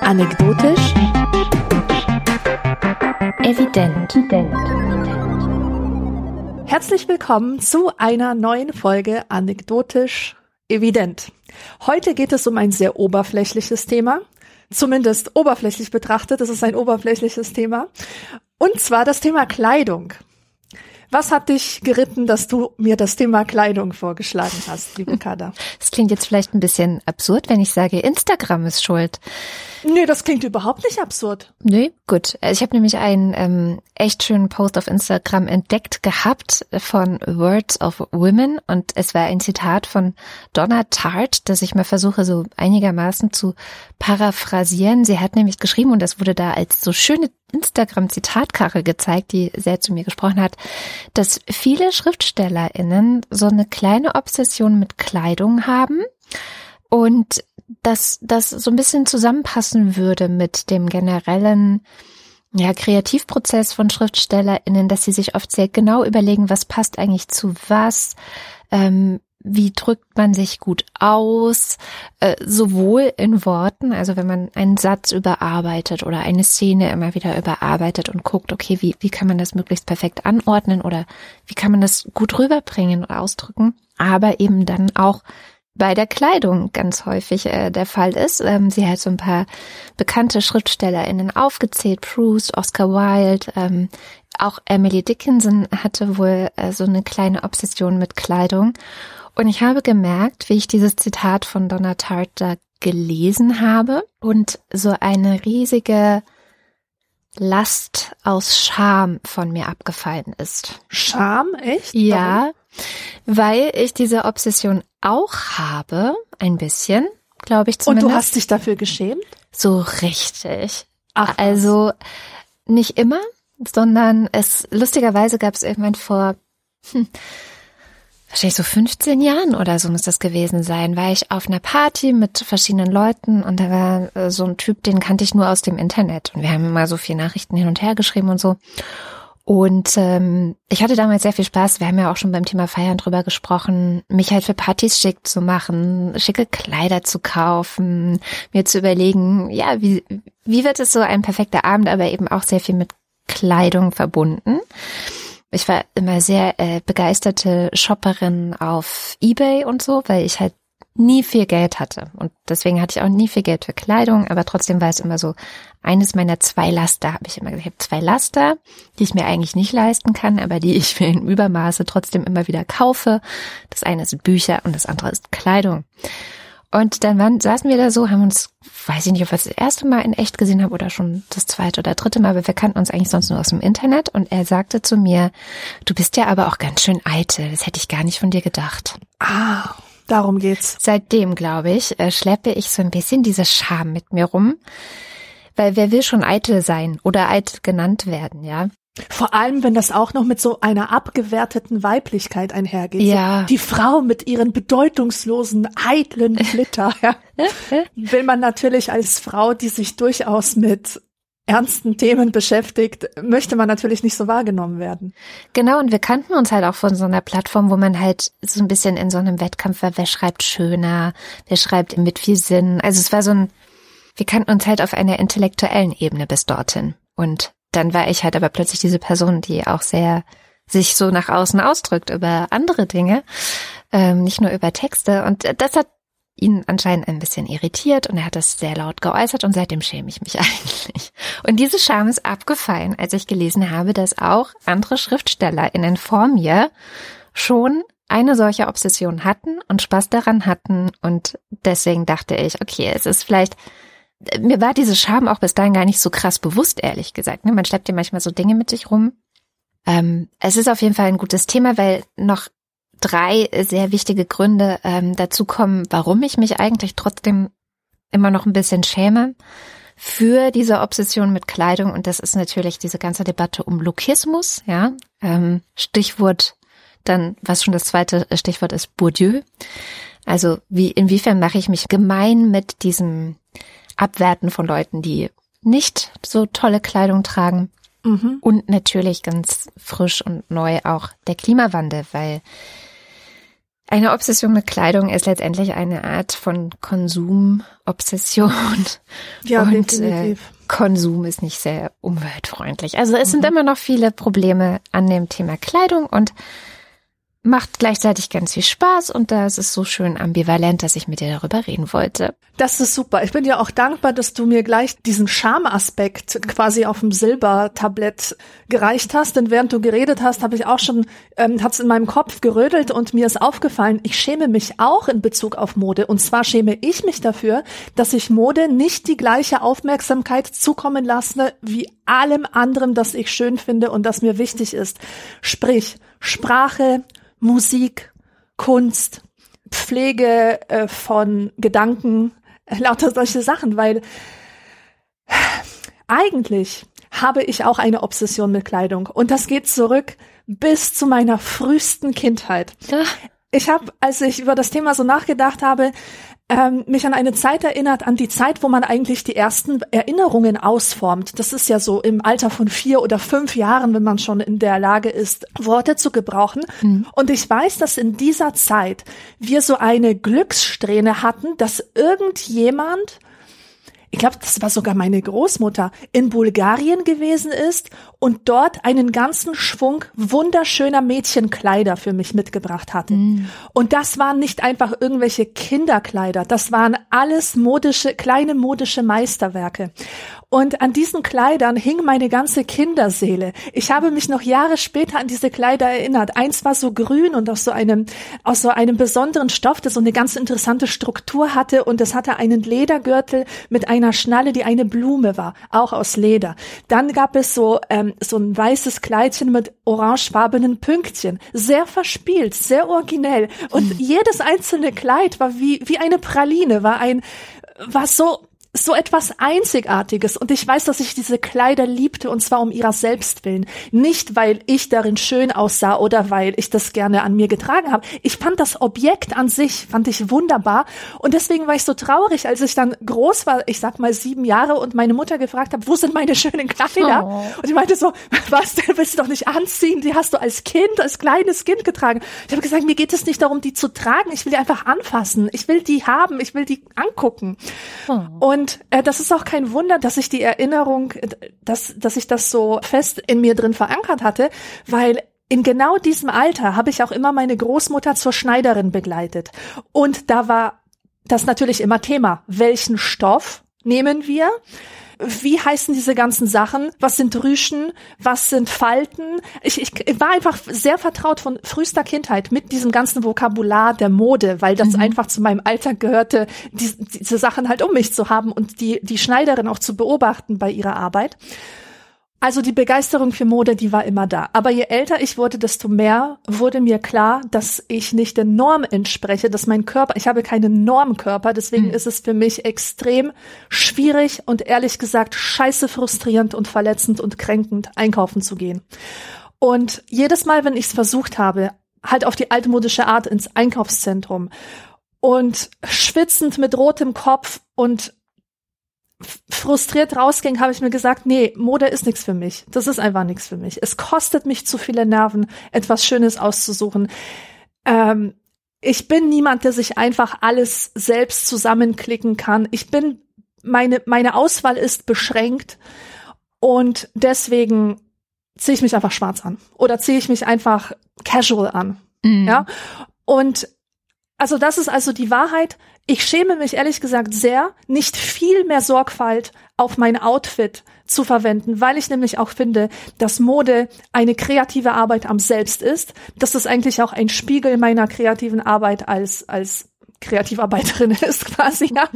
Anekdotisch. Evident. Herzlich willkommen zu einer neuen Folge Anekdotisch Evident. Heute geht es um ein sehr oberflächliches Thema. Zumindest oberflächlich betrachtet, es ist ein oberflächliches Thema. Und zwar das Thema Kleidung. Was hat dich geritten, dass du mir das Thema Kleidung vorgeschlagen hast, liebe Kada? Es klingt jetzt vielleicht ein bisschen absurd, wenn ich sage, Instagram ist schuld. Nee, das klingt überhaupt nicht absurd. Nee, gut. Ich habe nämlich einen ähm, echt schönen Post auf Instagram entdeckt gehabt von Words of Women und es war ein Zitat von Donna Tart, das ich mal versuche so einigermaßen zu paraphrasieren. Sie hat nämlich geschrieben und das wurde da als so schöne Instagram-Zitatkarre gezeigt, die sehr zu mir gesprochen hat, dass viele SchriftstellerInnen so eine kleine Obsession mit Kleidung haben und dass das so ein bisschen zusammenpassen würde mit dem generellen ja, Kreativprozess von SchriftstellerInnen, dass sie sich oft sehr genau überlegen, was passt eigentlich zu was, ähm, wie drückt man sich gut aus, äh, sowohl in Worten, also wenn man einen Satz überarbeitet oder eine Szene immer wieder überarbeitet und guckt, okay, wie, wie kann man das möglichst perfekt anordnen oder wie kann man das gut rüberbringen oder ausdrücken, aber eben dann auch bei der Kleidung ganz häufig äh, der Fall ist. Ähm, sie hat so ein paar bekannte SchriftstellerInnen aufgezählt, Proust, Oscar Wilde, ähm, auch Emily Dickinson hatte wohl äh, so eine kleine Obsession mit Kleidung. Und ich habe gemerkt, wie ich dieses Zitat von Donna Tartt gelesen habe und so eine riesige Last aus Scham von mir abgefallen ist. Scham, echt? Ja, weil ich diese Obsession auch habe, ein bisschen, glaube ich zumindest. Und du hast dich dafür geschämt? So richtig. Ach, also nicht immer, sondern es lustigerweise gab es irgendwann vor hm, wahrscheinlich so 15 Jahren oder so muss das gewesen sein, war ich auf einer Party mit verschiedenen Leuten und da war äh, so ein Typ, den kannte ich nur aus dem Internet und wir haben immer so viele Nachrichten hin und her geschrieben und so. Und ähm, ich hatte damals sehr viel Spaß. Wir haben ja auch schon beim Thema Feiern drüber gesprochen, mich halt für Partys schick zu machen, schicke Kleider zu kaufen, mir zu überlegen, ja, wie, wie wird es so ein perfekter Abend, aber eben auch sehr viel mit Kleidung verbunden. Ich war immer sehr äh, begeisterte Shopperin auf eBay und so, weil ich halt nie viel Geld hatte. Und deswegen hatte ich auch nie viel Geld für Kleidung, aber trotzdem war es immer so, eines meiner zwei Laster, habe ich immer gesagt, ich habe zwei Laster, die ich mir eigentlich nicht leisten kann, aber die ich mir in Übermaße trotzdem immer wieder kaufe. Das eine ist Bücher und das andere ist Kleidung. Und dann waren, saßen wir da so, haben uns, weiß ich nicht, ob wir das erste Mal in echt gesehen haben oder schon das zweite oder dritte Mal, aber wir kannten uns eigentlich sonst nur aus dem Internet. Und er sagte zu mir, du bist ja aber auch ganz schön eitel. Das hätte ich gar nicht von dir gedacht. Ah, darum geht's. Seitdem, glaube ich, äh, schleppe ich so ein bisschen diese Scham mit mir rum. Weil wer will schon eitel sein oder eitel genannt werden, ja? Vor allem, wenn das auch noch mit so einer abgewerteten Weiblichkeit einhergeht. Ja. So die Frau mit ihren bedeutungslosen, eitlen Flitter. Ja. Will man natürlich als Frau, die sich durchaus mit ernsten Themen beschäftigt, möchte man natürlich nicht so wahrgenommen werden. Genau, und wir kannten uns halt auch von so einer Plattform, wo man halt so ein bisschen in so einem Wettkampf war, wer schreibt schöner, wer schreibt mit viel Sinn. Also es war so ein, wir kannten uns halt auf einer intellektuellen Ebene bis dorthin. Und dann war ich halt aber plötzlich diese Person, die auch sehr sich so nach außen ausdrückt über andere Dinge, ähm, nicht nur über Texte. Und das hat ihn anscheinend ein bisschen irritiert und er hat das sehr laut geäußert und seitdem schäme ich mich eigentlich. Und diese Scham ist abgefallen, als ich gelesen habe, dass auch andere SchriftstellerInnen vor mir schon eine solche Obsession hatten und Spaß daran hatten und deswegen dachte ich, okay, es ist vielleicht mir war diese Scham auch bis dahin gar nicht so krass bewusst, ehrlich gesagt. Ne? Man schleppt ja manchmal so Dinge mit sich rum. Ähm, es ist auf jeden Fall ein gutes Thema, weil noch drei sehr wichtige Gründe ähm, dazu kommen, warum ich mich eigentlich trotzdem immer noch ein bisschen schäme für diese Obsession mit Kleidung. Und das ist natürlich diese ganze Debatte um Lokismus, ja. Ähm, Stichwort dann, was schon das zweite Stichwort ist, Bourdieu. Also wie, inwiefern mache ich mich gemein mit diesem Abwerten von Leuten, die nicht so tolle Kleidung tragen. Mhm. Und natürlich ganz frisch und neu auch der Klimawandel, weil eine Obsession mit Kleidung ist letztendlich eine Art von Konsumobsession. Ja, und äh, Konsum ist nicht sehr umweltfreundlich. Also es mhm. sind immer noch viele Probleme an dem Thema Kleidung und macht gleichzeitig ganz viel Spaß und da ist so schön ambivalent, dass ich mit dir darüber reden wollte. Das ist super. Ich bin dir auch dankbar, dass du mir gleich diesen Charmaspekt quasi auf dem Silbertablett gereicht hast. Denn während du geredet hast, habe ich auch schon, ähm, hat es in meinem Kopf gerödelt und mir ist aufgefallen, ich schäme mich auch in Bezug auf Mode. Und zwar schäme ich mich dafür, dass ich Mode nicht die gleiche Aufmerksamkeit zukommen lasse wie allem anderen, das ich schön finde und das mir wichtig ist. Sprich, Sprache, Musik, Kunst, Pflege äh, von Gedanken, äh, lauter solche Sachen, weil eigentlich habe ich auch eine Obsession mit Kleidung und das geht zurück bis zu meiner frühesten Kindheit. Ich habe, als ich über das Thema so nachgedacht habe, ähm, mich an eine Zeit erinnert, an die Zeit, wo man eigentlich die ersten Erinnerungen ausformt. Das ist ja so im Alter von vier oder fünf Jahren, wenn man schon in der Lage ist, Worte zu gebrauchen. Mhm. Und ich weiß, dass in dieser Zeit wir so eine Glückssträhne hatten, dass irgendjemand ich glaube, das war sogar meine Großmutter, in Bulgarien gewesen ist und dort einen ganzen Schwung wunderschöner Mädchenkleider für mich mitgebracht hatte. Mm. Und das waren nicht einfach irgendwelche Kinderkleider, das waren alles modische, kleine modische Meisterwerke. Und an diesen Kleidern hing meine ganze Kinderseele. Ich habe mich noch Jahre später an diese Kleider erinnert. Eins war so grün und aus so einem, aus so einem besonderen Stoff, das so eine ganz interessante Struktur hatte und es hatte einen Ledergürtel mit einer Schnalle, die eine Blume war, auch aus Leder. Dann gab es so, ähm, so ein weißes Kleidchen mit orangefarbenen Pünktchen. Sehr verspielt, sehr originell. Und jedes einzelne Kleid war wie, wie eine Praline, war ein, war so so etwas Einzigartiges. Und ich weiß, dass ich diese Kleider liebte, und zwar um ihrer selbst willen. Nicht, weil ich darin schön aussah oder weil ich das gerne an mir getragen habe. Ich fand das Objekt an sich, fand ich wunderbar. Und deswegen war ich so traurig, als ich dann groß war, ich sag mal sieben Jahre, und meine Mutter gefragt habe, wo sind meine schönen Kleider? Oh. Und ich meinte so, was, denn willst du doch nicht anziehen? Die hast du als Kind, als kleines Kind getragen. Ich habe gesagt, mir geht es nicht darum, die zu tragen. Ich will die einfach anfassen. Ich will die haben. Ich will die angucken. Oh. Und und äh, das ist auch kein Wunder, dass ich die Erinnerung, dass, dass ich das so fest in mir drin verankert hatte, weil in genau diesem Alter habe ich auch immer meine Großmutter zur Schneiderin begleitet. Und da war das natürlich immer Thema. Welchen Stoff nehmen wir? Wie heißen diese ganzen Sachen, was sind Rüschen, was sind Falten. Ich, ich war einfach sehr vertraut von frühester Kindheit mit diesem ganzen Vokabular der Mode, weil das mhm. einfach zu meinem Alter gehörte, die, diese Sachen halt um mich zu haben und die, die Schneiderin auch zu beobachten bei ihrer Arbeit. Also die Begeisterung für Mode, die war immer da. Aber je älter ich wurde, desto mehr wurde mir klar, dass ich nicht der Norm entspreche, dass mein Körper, ich habe keinen Normkörper, deswegen mhm. ist es für mich extrem schwierig und ehrlich gesagt scheiße frustrierend und verletzend und kränkend, einkaufen zu gehen. Und jedes Mal, wenn ich es versucht habe, halt auf die altmodische Art ins Einkaufszentrum und schwitzend mit rotem Kopf und frustriert rausging, habe ich mir gesagt, nee, Mode ist nichts für mich. Das ist einfach nichts für mich. Es kostet mich zu viele Nerven, etwas Schönes auszusuchen. Ähm, ich bin niemand, der sich einfach alles selbst zusammenklicken kann. Ich bin, meine, meine Auswahl ist beschränkt und deswegen ziehe ich mich einfach schwarz an oder ziehe ich mich einfach casual an. Mhm. Ja. Und also das ist also die Wahrheit. Ich schäme mich ehrlich gesagt sehr, nicht viel mehr Sorgfalt auf mein Outfit zu verwenden, weil ich nämlich auch finde, dass Mode eine kreative Arbeit am Selbst ist, dass das eigentlich auch ein Spiegel meiner kreativen Arbeit als, als Kreativarbeiterin ist quasi, ja.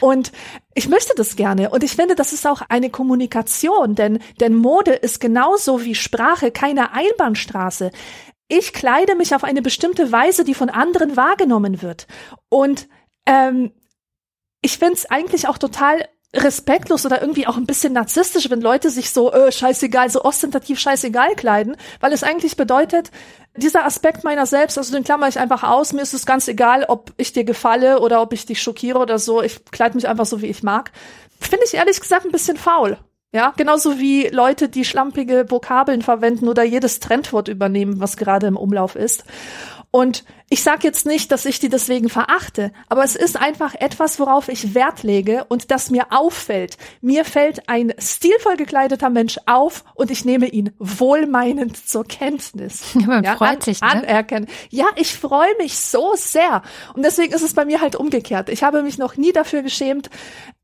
Und ich möchte das gerne. Und ich finde, das ist auch eine Kommunikation, denn, denn Mode ist genauso wie Sprache keine Einbahnstraße. Ich kleide mich auf eine bestimmte Weise, die von anderen wahrgenommen wird. Und ähm, ich find's eigentlich auch total respektlos oder irgendwie auch ein bisschen narzisstisch, wenn Leute sich so äh, scheißegal, so ostentativ scheißegal kleiden, weil es eigentlich bedeutet, dieser Aspekt meiner selbst, also den klammer ich einfach aus, mir ist es ganz egal, ob ich dir gefalle oder ob ich dich schockiere oder so, ich kleide mich einfach so, wie ich mag. Finde ich ehrlich gesagt ein bisschen faul. Ja, genauso wie Leute, die schlampige Vokabeln verwenden oder jedes Trendwort übernehmen, was gerade im Umlauf ist. Und ich sage jetzt nicht, dass ich die deswegen verachte, aber es ist einfach etwas, worauf ich Wert lege und das mir auffällt. Mir fällt ein stilvoll gekleideter Mensch auf und ich nehme ihn wohlmeinend zur Kenntnis. Man ja, freut an, sich, ne? Anerkennen. Ja, ich freue mich so sehr. Und deswegen ist es bei mir halt umgekehrt. Ich habe mich noch nie dafür geschämt,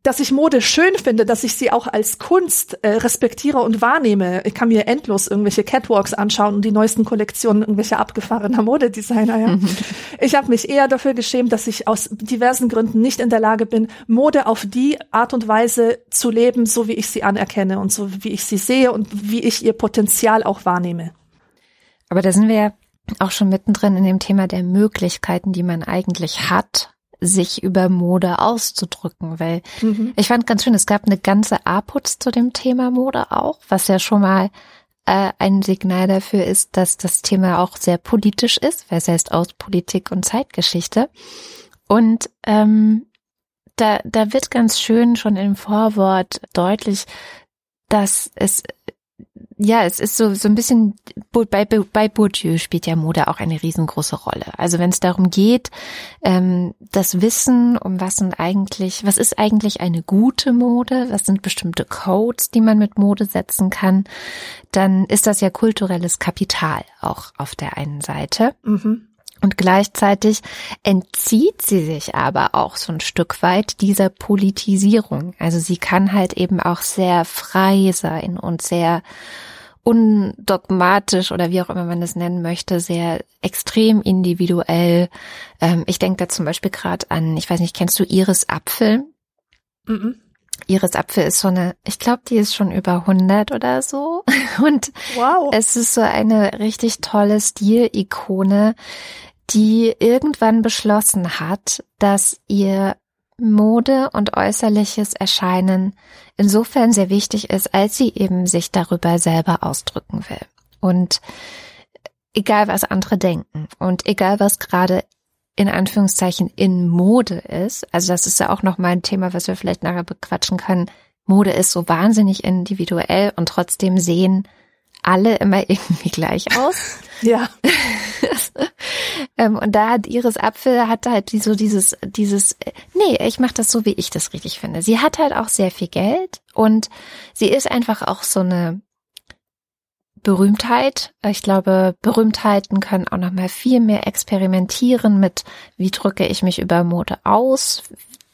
dass ich Mode schön finde, dass ich sie auch als Kunst äh, respektiere und wahrnehme. Ich kann mir endlos irgendwelche Catwalks anschauen und die neuesten Kollektionen irgendwelcher abgefahrener Modedesigner. Ja. ich habe mich eher dafür geschämt, dass ich aus diversen Gründen nicht in der Lage bin, Mode auf die Art und Weise zu leben, so wie ich sie anerkenne und so wie ich sie sehe und wie ich ihr Potenzial auch wahrnehme. Aber da sind wir ja auch schon mittendrin in dem Thema der Möglichkeiten, die man eigentlich hat, sich über Mode auszudrücken, weil mhm. ich fand ganz schön, es gab eine ganze A-Putz zu dem Thema Mode auch, was ja schon mal äh, ein Signal dafür ist, dass das Thema auch sehr politisch ist, weil es heißt aus Politik und Zeitgeschichte. Und ähm, da, da wird ganz schön schon im Vorwort deutlich, dass es ja, es ist so, so ein bisschen, bei, bei Bourdieu spielt ja Mode auch eine riesengroße Rolle. Also wenn es darum geht, ähm, das Wissen, um was sind eigentlich, was ist eigentlich eine gute Mode, was sind bestimmte Codes, die man mit Mode setzen kann, dann ist das ja kulturelles Kapital auch auf der einen Seite. Mhm. Und gleichzeitig entzieht sie sich aber auch so ein Stück weit dieser Politisierung. Also sie kann halt eben auch sehr frei sein und sehr undogmatisch oder wie auch immer man das nennen möchte, sehr extrem individuell. Ähm, ich denke da zum Beispiel gerade an, ich weiß nicht, kennst du Iris Apfel? Mhm. Iris Apfel ist so eine, ich glaube, die ist schon über 100 oder so. Und wow. es ist so eine richtig tolle Stilikone, die irgendwann beschlossen hat, dass ihr Mode und äußerliches Erscheinen insofern sehr wichtig ist, als sie eben sich darüber selber ausdrücken will. Und egal was andere denken und egal was gerade in Anführungszeichen in Mode ist, also das ist ja auch noch mal ein Thema, was wir vielleicht nachher bequatschen können. Mode ist so wahnsinnig individuell und trotzdem sehen alle immer irgendwie gleich aus. ja. ähm, und da hat Iris Apfel hat halt so dieses, dieses, nee, ich mache das so, wie ich das richtig finde. Sie hat halt auch sehr viel Geld und sie ist einfach auch so eine Berühmtheit. Ich glaube, Berühmtheiten können auch noch mal viel mehr experimentieren mit, wie drücke ich mich über Mode aus,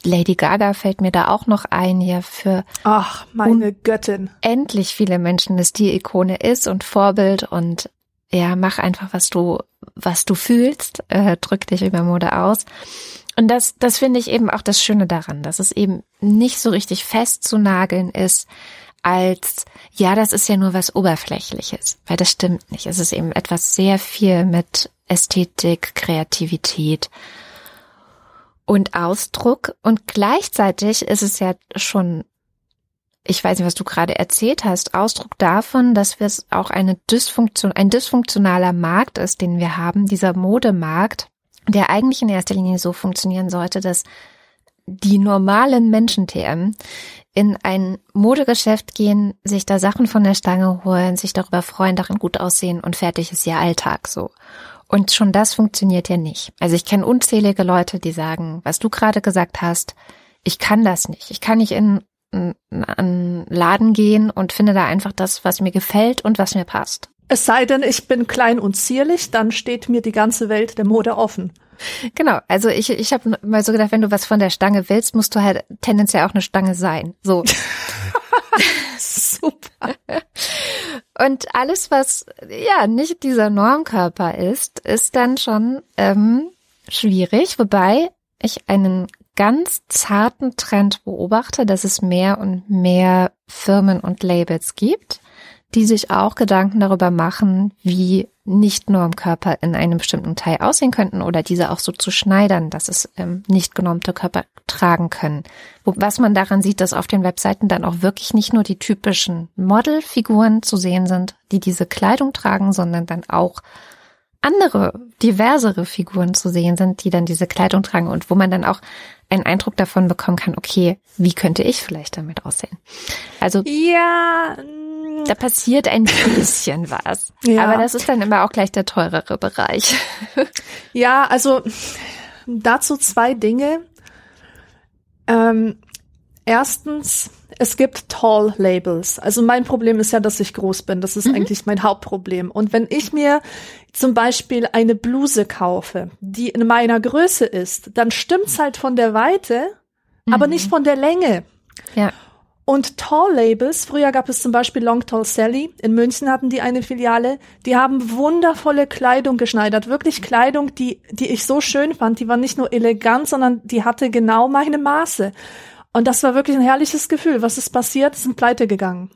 Lady Gaga fällt mir da auch noch ein, ja, für Ach, meine Göttin. Endlich viele Menschen dass die Ikone ist und Vorbild und ja, mach einfach, was du, was du fühlst, äh, drück dich über Mode aus. Und das, das finde ich eben auch das Schöne daran, dass es eben nicht so richtig fest zu nageln ist, als, ja, das ist ja nur was Oberflächliches, weil das stimmt nicht. Es ist eben etwas sehr viel mit Ästhetik, Kreativität und Ausdruck und gleichzeitig ist es ja schon, ich weiß nicht, was du gerade erzählt hast, Ausdruck davon, dass es auch eine Dysfunktion, ein dysfunktionaler Markt ist, den wir haben, dieser Modemarkt, der eigentlich in erster Linie so funktionieren sollte, dass die normalen Menschen-TM in ein Modegeschäft gehen, sich da Sachen von der Stange holen, sich darüber freuen, darin gut aussehen und fertig ist ihr Alltag so. Und schon das funktioniert ja nicht. Also ich kenne unzählige Leute, die sagen, was du gerade gesagt hast, ich kann das nicht. Ich kann nicht in einen Laden gehen und finde da einfach das, was mir gefällt und was mir passt. Es sei denn, ich bin klein und zierlich, dann steht mir die ganze Welt der Mode offen. Genau, also ich, ich habe mal so gedacht, wenn du was von der Stange willst, musst du halt tendenziell auch eine Stange sein. So. Super. Und alles, was ja nicht dieser Normkörper ist, ist dann schon ähm, schwierig, wobei ich einen ganz zarten Trend beobachte, dass es mehr und mehr Firmen und Labels gibt, die sich auch Gedanken darüber machen, wie nicht Normkörper in einem bestimmten Teil aussehen könnten oder diese auch so zu schneidern, dass es ähm, nicht genormte Körper tragen können. Was man daran sieht, dass auf den Webseiten dann auch wirklich nicht nur die typischen Modelfiguren zu sehen sind, die diese Kleidung tragen, sondern dann auch andere, diversere Figuren zu sehen sind, die dann diese Kleidung tragen und wo man dann auch einen Eindruck davon bekommen kann, okay, wie könnte ich vielleicht damit aussehen? Also ja, da passiert ein bisschen was. Ja. Aber das ist dann immer auch gleich der teurere Bereich. ja, also dazu zwei Dinge. Ähm, erstens, es gibt Tall-Labels. Also mein Problem ist ja, dass ich groß bin. Das ist mhm. eigentlich mein Hauptproblem. Und wenn ich mir zum Beispiel eine Bluse kaufe, die in meiner Größe ist, dann stimmt's halt von der Weite, mhm. aber nicht von der Länge. Ja. Und Tall Labels, früher gab es zum Beispiel Long Tall Sally, in München hatten die eine Filiale, die haben wundervolle Kleidung geschneidert, wirklich Kleidung, die, die ich so schön fand, die war nicht nur elegant, sondern die hatte genau meine Maße. Und das war wirklich ein herrliches Gefühl. Was ist passiert? Sie sind pleite gegangen.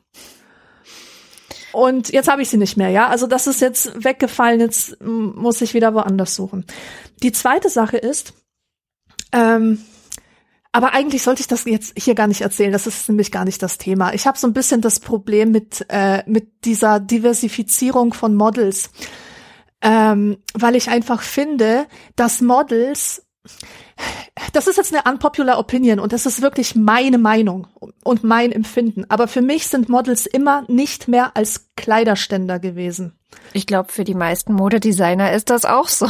Und jetzt habe ich sie nicht mehr, ja. Also das ist jetzt weggefallen, jetzt muss ich wieder woanders suchen. Die zweite Sache ist, ähm, aber eigentlich sollte ich das jetzt hier gar nicht erzählen. Das ist nämlich gar nicht das Thema. Ich habe so ein bisschen das Problem mit äh, mit dieser Diversifizierung von Models, ähm, weil ich einfach finde, dass Models das ist jetzt eine unpopular Opinion und das ist wirklich meine Meinung und mein Empfinden. Aber für mich sind Models immer nicht mehr als Kleiderständer gewesen. Ich glaube, für die meisten Modedesigner ist das auch so.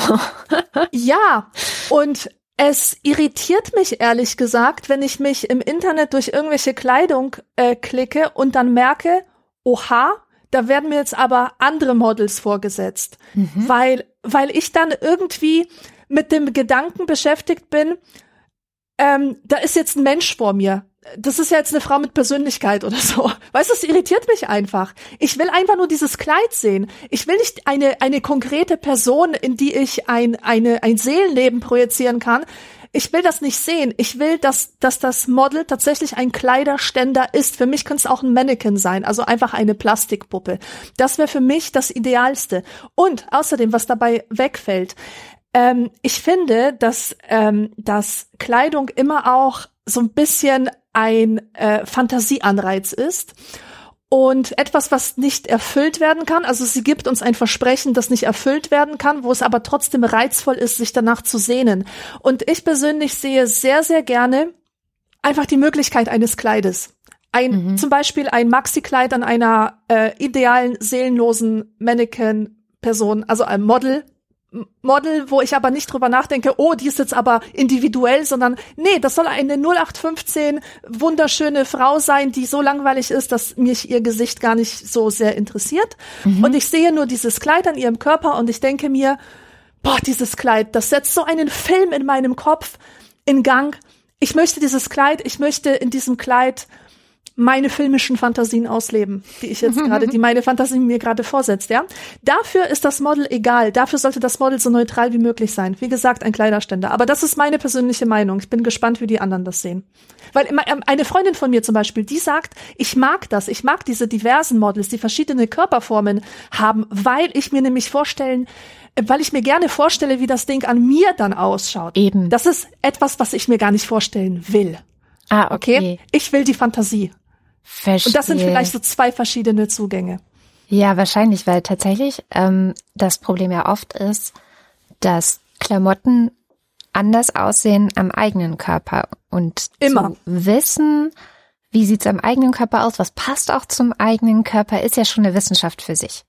ja, und es irritiert mich ehrlich gesagt, wenn ich mich im Internet durch irgendwelche Kleidung äh, klicke und dann merke, oha, da werden mir jetzt aber andere Models vorgesetzt, mhm. weil weil ich dann irgendwie mit dem Gedanken beschäftigt bin, ähm, da ist jetzt ein Mensch vor mir. Das ist ja jetzt eine Frau mit Persönlichkeit oder so. Weißt du, es irritiert mich einfach. Ich will einfach nur dieses Kleid sehen. Ich will nicht eine, eine konkrete Person, in die ich ein, eine, ein Seelenleben projizieren kann. Ich will das nicht sehen. Ich will, dass, dass das Model tatsächlich ein Kleiderständer ist. Für mich könnte es auch ein Mannequin sein, also einfach eine Plastikpuppe. Das wäre für mich das Idealste. Und außerdem, was dabei wegfällt, ähm, ich finde, dass, ähm, dass Kleidung immer auch so ein bisschen ein äh, Fantasieanreiz ist und etwas, was nicht erfüllt werden kann. Also sie gibt uns ein Versprechen, das nicht erfüllt werden kann, wo es aber trotzdem reizvoll ist, sich danach zu sehnen. Und ich persönlich sehe sehr, sehr gerne einfach die Möglichkeit eines Kleides. Ein, mhm. zum Beispiel ein Maxi-Kleid an einer äh, idealen, seelenlosen Mannequin-Person, also ein Model, Model, wo ich aber nicht drüber nachdenke, oh, die ist jetzt aber individuell, sondern nee, das soll eine 0815 wunderschöne Frau sein, die so langweilig ist, dass mich ihr Gesicht gar nicht so sehr interessiert. Mhm. Und ich sehe nur dieses Kleid an ihrem Körper und ich denke mir, boah, dieses Kleid, das setzt so einen Film in meinem Kopf in Gang. Ich möchte dieses Kleid, ich möchte in diesem Kleid meine filmischen Fantasien ausleben, die ich jetzt gerade, die meine Fantasie mir gerade vorsetzt, ja. Dafür ist das Model egal. Dafür sollte das Model so neutral wie möglich sein. Wie gesagt, ein Kleiderständer. Aber das ist meine persönliche Meinung. Ich bin gespannt, wie die anderen das sehen. Weil ähm, eine Freundin von mir zum Beispiel, die sagt, ich mag das. Ich mag diese diversen Models, die verschiedene Körperformen haben, weil ich mir nämlich vorstellen, weil ich mir gerne vorstelle, wie das Ding an mir dann ausschaut. Eben. Das ist etwas, was ich mir gar nicht vorstellen will. Ah, okay. okay? Ich will die Fantasie. Verstehe. Und das sind vielleicht so zwei verschiedene Zugänge. Ja, wahrscheinlich, weil tatsächlich ähm, das Problem ja oft ist, dass Klamotten anders aussehen am eigenen Körper und immer zu wissen, wie sieht's am eigenen Körper aus, was passt auch zum eigenen Körper, ist ja schon eine Wissenschaft für sich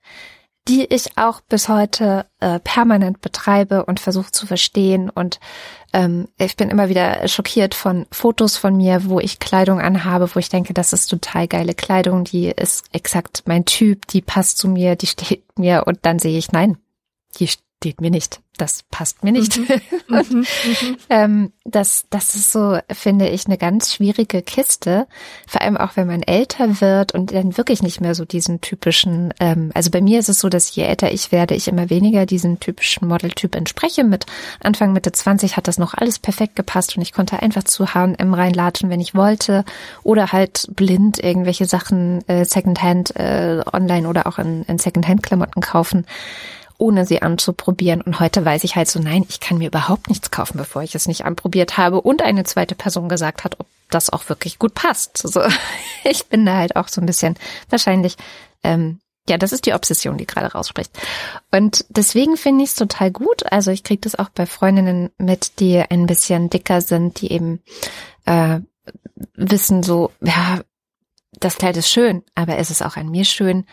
die ich auch bis heute äh, permanent betreibe und versuche zu verstehen. Und ähm, ich bin immer wieder schockiert von Fotos von mir, wo ich Kleidung anhabe, wo ich denke, das ist total geile Kleidung, die ist exakt mein Typ, die passt zu mir, die steht mir. Und dann sehe ich, nein, die steht mir nicht das passt mir nicht. Mhm. Mhm. mhm. ähm, das, das ist so, finde ich, eine ganz schwierige Kiste. Vor allem auch, wenn man älter wird und dann wirklich nicht mehr so diesen typischen, ähm, also bei mir ist es so, dass je älter ich werde, ich immer weniger diesen typischen Modeltyp entspreche. Mit Anfang Mitte 20 hat das noch alles perfekt gepasst und ich konnte einfach zu H&M reinlatschen, wenn ich wollte oder halt blind irgendwelche Sachen äh, Secondhand äh, online oder auch in, in Secondhand-Klamotten kaufen ohne sie anzuprobieren. Und heute weiß ich halt so, nein, ich kann mir überhaupt nichts kaufen, bevor ich es nicht anprobiert habe und eine zweite Person gesagt hat, ob das auch wirklich gut passt. So, ich bin da halt auch so ein bisschen wahrscheinlich, ähm, ja, das ist die Obsession, die gerade rausspricht. Und deswegen finde ich es total gut. Also ich kriege das auch bei Freundinnen mit, die ein bisschen dicker sind, die eben äh, wissen so, ja, das Kleid ist schön, aber ist es auch an mir schön?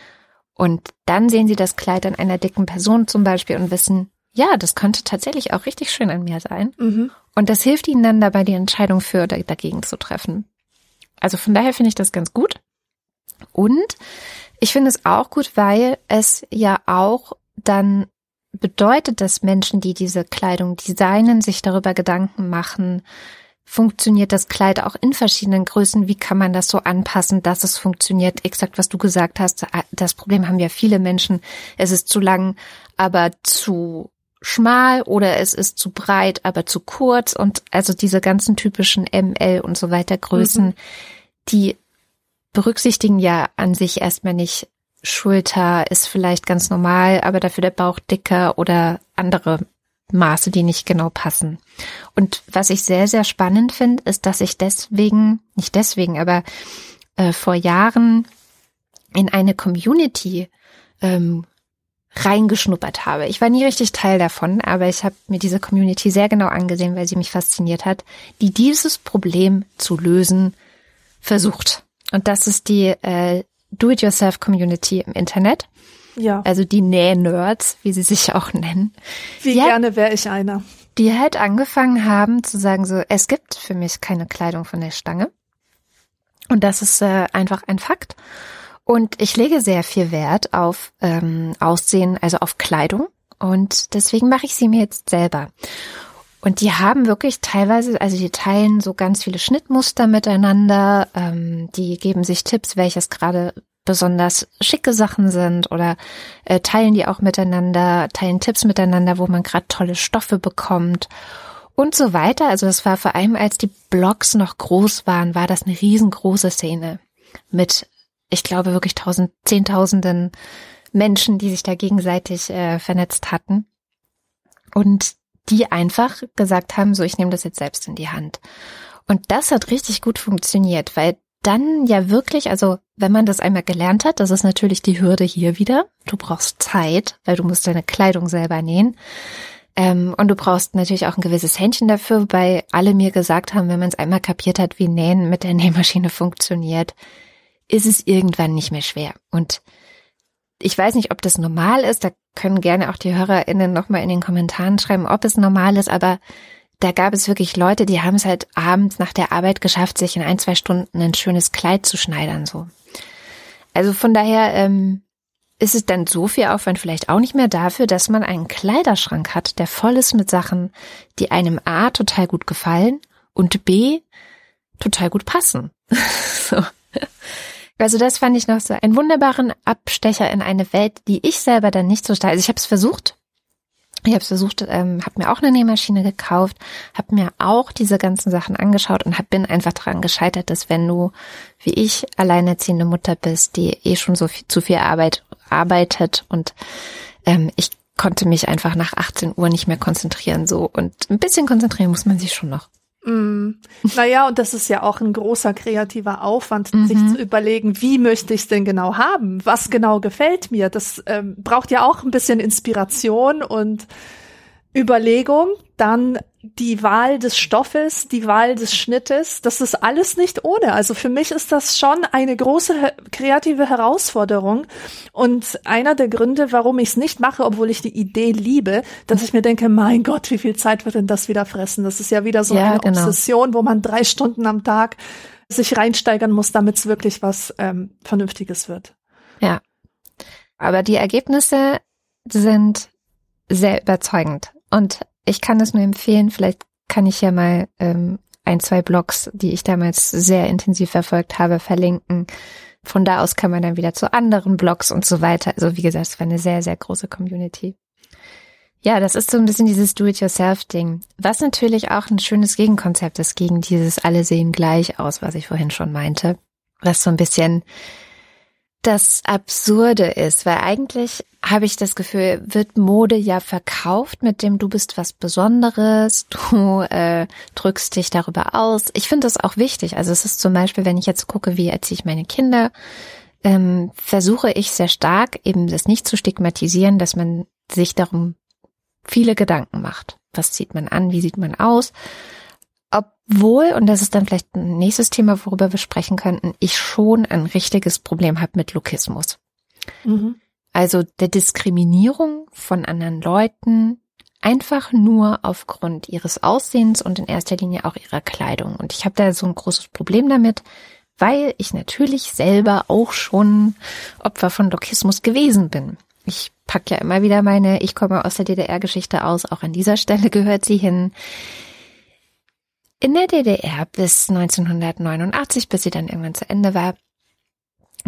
Und dann sehen sie das Kleid an einer dicken Person zum Beispiel und wissen, ja, das könnte tatsächlich auch richtig schön an mir sein. Mhm. Und das hilft ihnen dann dabei, die Entscheidung für oder dagegen zu treffen. Also von daher finde ich das ganz gut. Und ich finde es auch gut, weil es ja auch dann bedeutet, dass Menschen, die diese Kleidung designen, sich darüber Gedanken machen, funktioniert das Kleid auch in verschiedenen Größen? Wie kann man das so anpassen, dass es funktioniert? Exakt, was du gesagt hast. Das Problem haben ja viele Menschen. Es ist zu lang, aber zu schmal oder es ist zu breit, aber zu kurz und also diese ganzen typischen ML und so weiter Größen, mhm. die berücksichtigen ja an sich erstmal nicht Schulter ist vielleicht ganz normal, aber dafür der Bauch dicker oder andere Maße, die nicht genau passen. Und was ich sehr, sehr spannend finde, ist, dass ich deswegen, nicht deswegen, aber äh, vor Jahren in eine Community ähm, reingeschnuppert habe. Ich war nie richtig Teil davon, aber ich habe mir diese Community sehr genau angesehen, weil sie mich fasziniert hat, die dieses Problem zu lösen versucht. Und das ist die äh, Do-it-yourself-Community im Internet. Ja. Also die Näh-Nerds, wie sie sich auch nennen. Wie die gerne wäre ich einer. Die halt angefangen haben zu sagen so, es gibt für mich keine Kleidung von der Stange. Und das ist äh, einfach ein Fakt. Und ich lege sehr viel Wert auf ähm, Aussehen, also auf Kleidung. Und deswegen mache ich sie mir jetzt selber. Und die haben wirklich teilweise, also die teilen so ganz viele Schnittmuster miteinander, ähm, die geben sich Tipps, welches gerade besonders schicke Sachen sind oder äh, teilen die auch miteinander, teilen Tipps miteinander, wo man gerade tolle Stoffe bekommt und so weiter. Also das war vor allem, als die Blogs noch groß waren, war das eine riesengroße Szene mit, ich glaube wirklich tausend, zehntausenden Menschen, die sich da gegenseitig äh, vernetzt hatten. Und die einfach gesagt haben, so ich nehme das jetzt selbst in die Hand. Und das hat richtig gut funktioniert, weil dann ja wirklich, also wenn man das einmal gelernt hat, das ist natürlich die Hürde hier wieder. Du brauchst Zeit, weil du musst deine Kleidung selber nähen. Ähm, und du brauchst natürlich auch ein gewisses Händchen dafür, weil alle mir gesagt haben, wenn man es einmal kapiert hat, wie Nähen mit der Nähmaschine funktioniert, ist es irgendwann nicht mehr schwer. Und ich weiß nicht, ob das normal ist. Da können gerne auch die HörerInnen nochmal in den Kommentaren schreiben, ob es normal ist, aber da gab es wirklich Leute, die haben es halt abends nach der Arbeit geschafft, sich in ein, zwei Stunden ein schönes Kleid zu schneidern, so. Also von daher ähm, ist es dann so viel Aufwand vielleicht auch nicht mehr dafür, dass man einen Kleiderschrank hat, der voll ist mit Sachen, die einem A total gut gefallen und B total gut passen. so. Also das fand ich noch so einen wunderbaren Abstecher in eine Welt, die ich selber dann nicht so stark. Also ich habe es versucht. Ich habe versucht, ähm, habe mir auch eine Nähmaschine gekauft, habe mir auch diese ganzen Sachen angeschaut und hab, bin einfach daran gescheitert, dass wenn du, wie ich, alleinerziehende Mutter bist, die eh schon so viel, zu viel Arbeit arbeitet und ähm, ich konnte mich einfach nach 18 Uhr nicht mehr konzentrieren so und ein bisschen konzentrieren muss man sich schon noch. Mm. Naja, und das ist ja auch ein großer kreativer Aufwand, mhm. sich zu überlegen, wie möchte ich es denn genau haben? Was genau gefällt mir? Das ähm, braucht ja auch ein bisschen Inspiration und Überlegung, dann die Wahl des Stoffes, die Wahl des Schnittes, das ist alles nicht ohne. Also für mich ist das schon eine große kreative Herausforderung und einer der Gründe, warum ich es nicht mache, obwohl ich die Idee liebe, dass ich mir denke, mein Gott, wie viel Zeit wird denn das wieder fressen? Das ist ja wieder so ja, eine genau. Obsession, wo man drei Stunden am Tag sich reinsteigern muss, damit es wirklich was ähm, Vernünftiges wird. Ja, aber die Ergebnisse sind sehr überzeugend. Und ich kann es nur empfehlen, vielleicht kann ich ja mal ähm, ein, zwei Blogs, die ich damals sehr intensiv verfolgt habe, verlinken. Von da aus kann man dann wieder zu anderen Blogs und so weiter. Also wie gesagt, es war eine sehr, sehr große Community. Ja, das ist so ein bisschen dieses Do-it-yourself-Ding. Was natürlich auch ein schönes Gegenkonzept ist gegen dieses alle sehen gleich aus, was ich vorhin schon meinte. Was so ein bisschen das Absurde ist, weil eigentlich habe ich das Gefühl, wird Mode ja verkauft, mit dem du bist was Besonderes, du äh, drückst dich darüber aus. Ich finde das auch wichtig. Also es ist zum Beispiel, wenn ich jetzt gucke, wie erziehe ich meine Kinder, ähm, versuche ich sehr stark eben das nicht zu stigmatisieren, dass man sich darum viele Gedanken macht. Was zieht man an? Wie sieht man aus? Obwohl, und das ist dann vielleicht ein nächstes Thema, worüber wir sprechen könnten, ich schon ein richtiges Problem habe mit Lokismus. Mhm. Also der Diskriminierung von anderen Leuten, einfach nur aufgrund ihres Aussehens und in erster Linie auch ihrer Kleidung. Und ich habe da so ein großes Problem damit, weil ich natürlich selber auch schon Opfer von Lokismus gewesen bin. Ich pack ja immer wieder meine Ich komme aus der DDR-Geschichte aus, auch an dieser Stelle gehört sie hin. In der DDR bis 1989, bis sie dann irgendwann zu Ende war,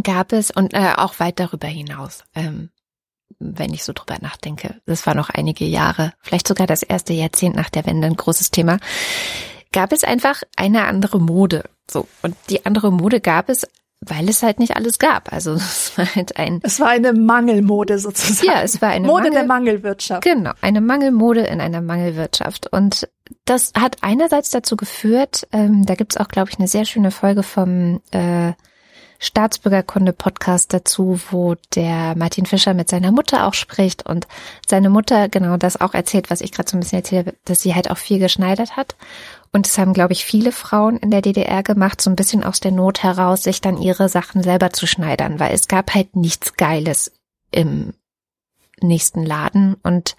gab es und äh, auch weit darüber hinaus, ähm, wenn ich so drüber nachdenke, das war noch einige Jahre, vielleicht sogar das erste Jahrzehnt nach der Wende ein großes Thema, gab es einfach eine andere Mode. So und die andere Mode gab es weil es halt nicht alles gab. Also es war halt ein. Es war eine Mangelmode sozusagen. Ja, es war eine Mode Mangel, der Mangelwirtschaft. Genau, eine Mangelmode in einer Mangelwirtschaft. Und das hat einerseits dazu geführt, ähm, da gibt's auch, glaube ich, eine sehr schöne Folge vom äh, Staatsbürgerkunde-Podcast dazu, wo der Martin Fischer mit seiner Mutter auch spricht und seine Mutter genau das auch erzählt, was ich gerade so ein bisschen erzähle, dass sie halt auch viel geschneidert hat. Und das haben, glaube ich, viele Frauen in der DDR gemacht, so ein bisschen aus der Not heraus, sich dann ihre Sachen selber zu schneidern, weil es gab halt nichts Geiles im nächsten Laden. Und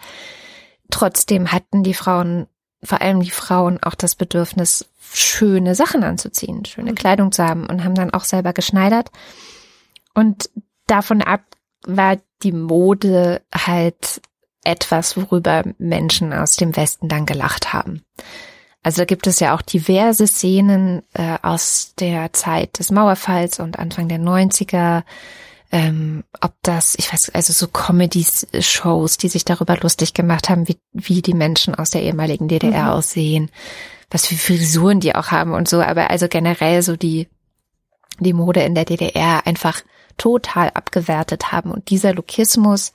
trotzdem hatten die Frauen, vor allem die Frauen, auch das Bedürfnis, schöne Sachen anzuziehen, schöne mhm. Kleidung zu haben und haben dann auch selber geschneidert. Und davon ab war die Mode halt etwas, worüber Menschen aus dem Westen dann gelacht haben. Also da gibt es ja auch diverse Szenen äh, aus der Zeit des Mauerfalls und Anfang der 90er. Ähm, ob das, ich weiß, also so Comedy-Shows, die sich darüber lustig gemacht haben, wie, wie die Menschen aus der ehemaligen DDR mhm. aussehen, was für Frisuren die auch haben und so, aber also generell so die, die Mode in der DDR einfach total abgewertet haben. Und dieser Lokismus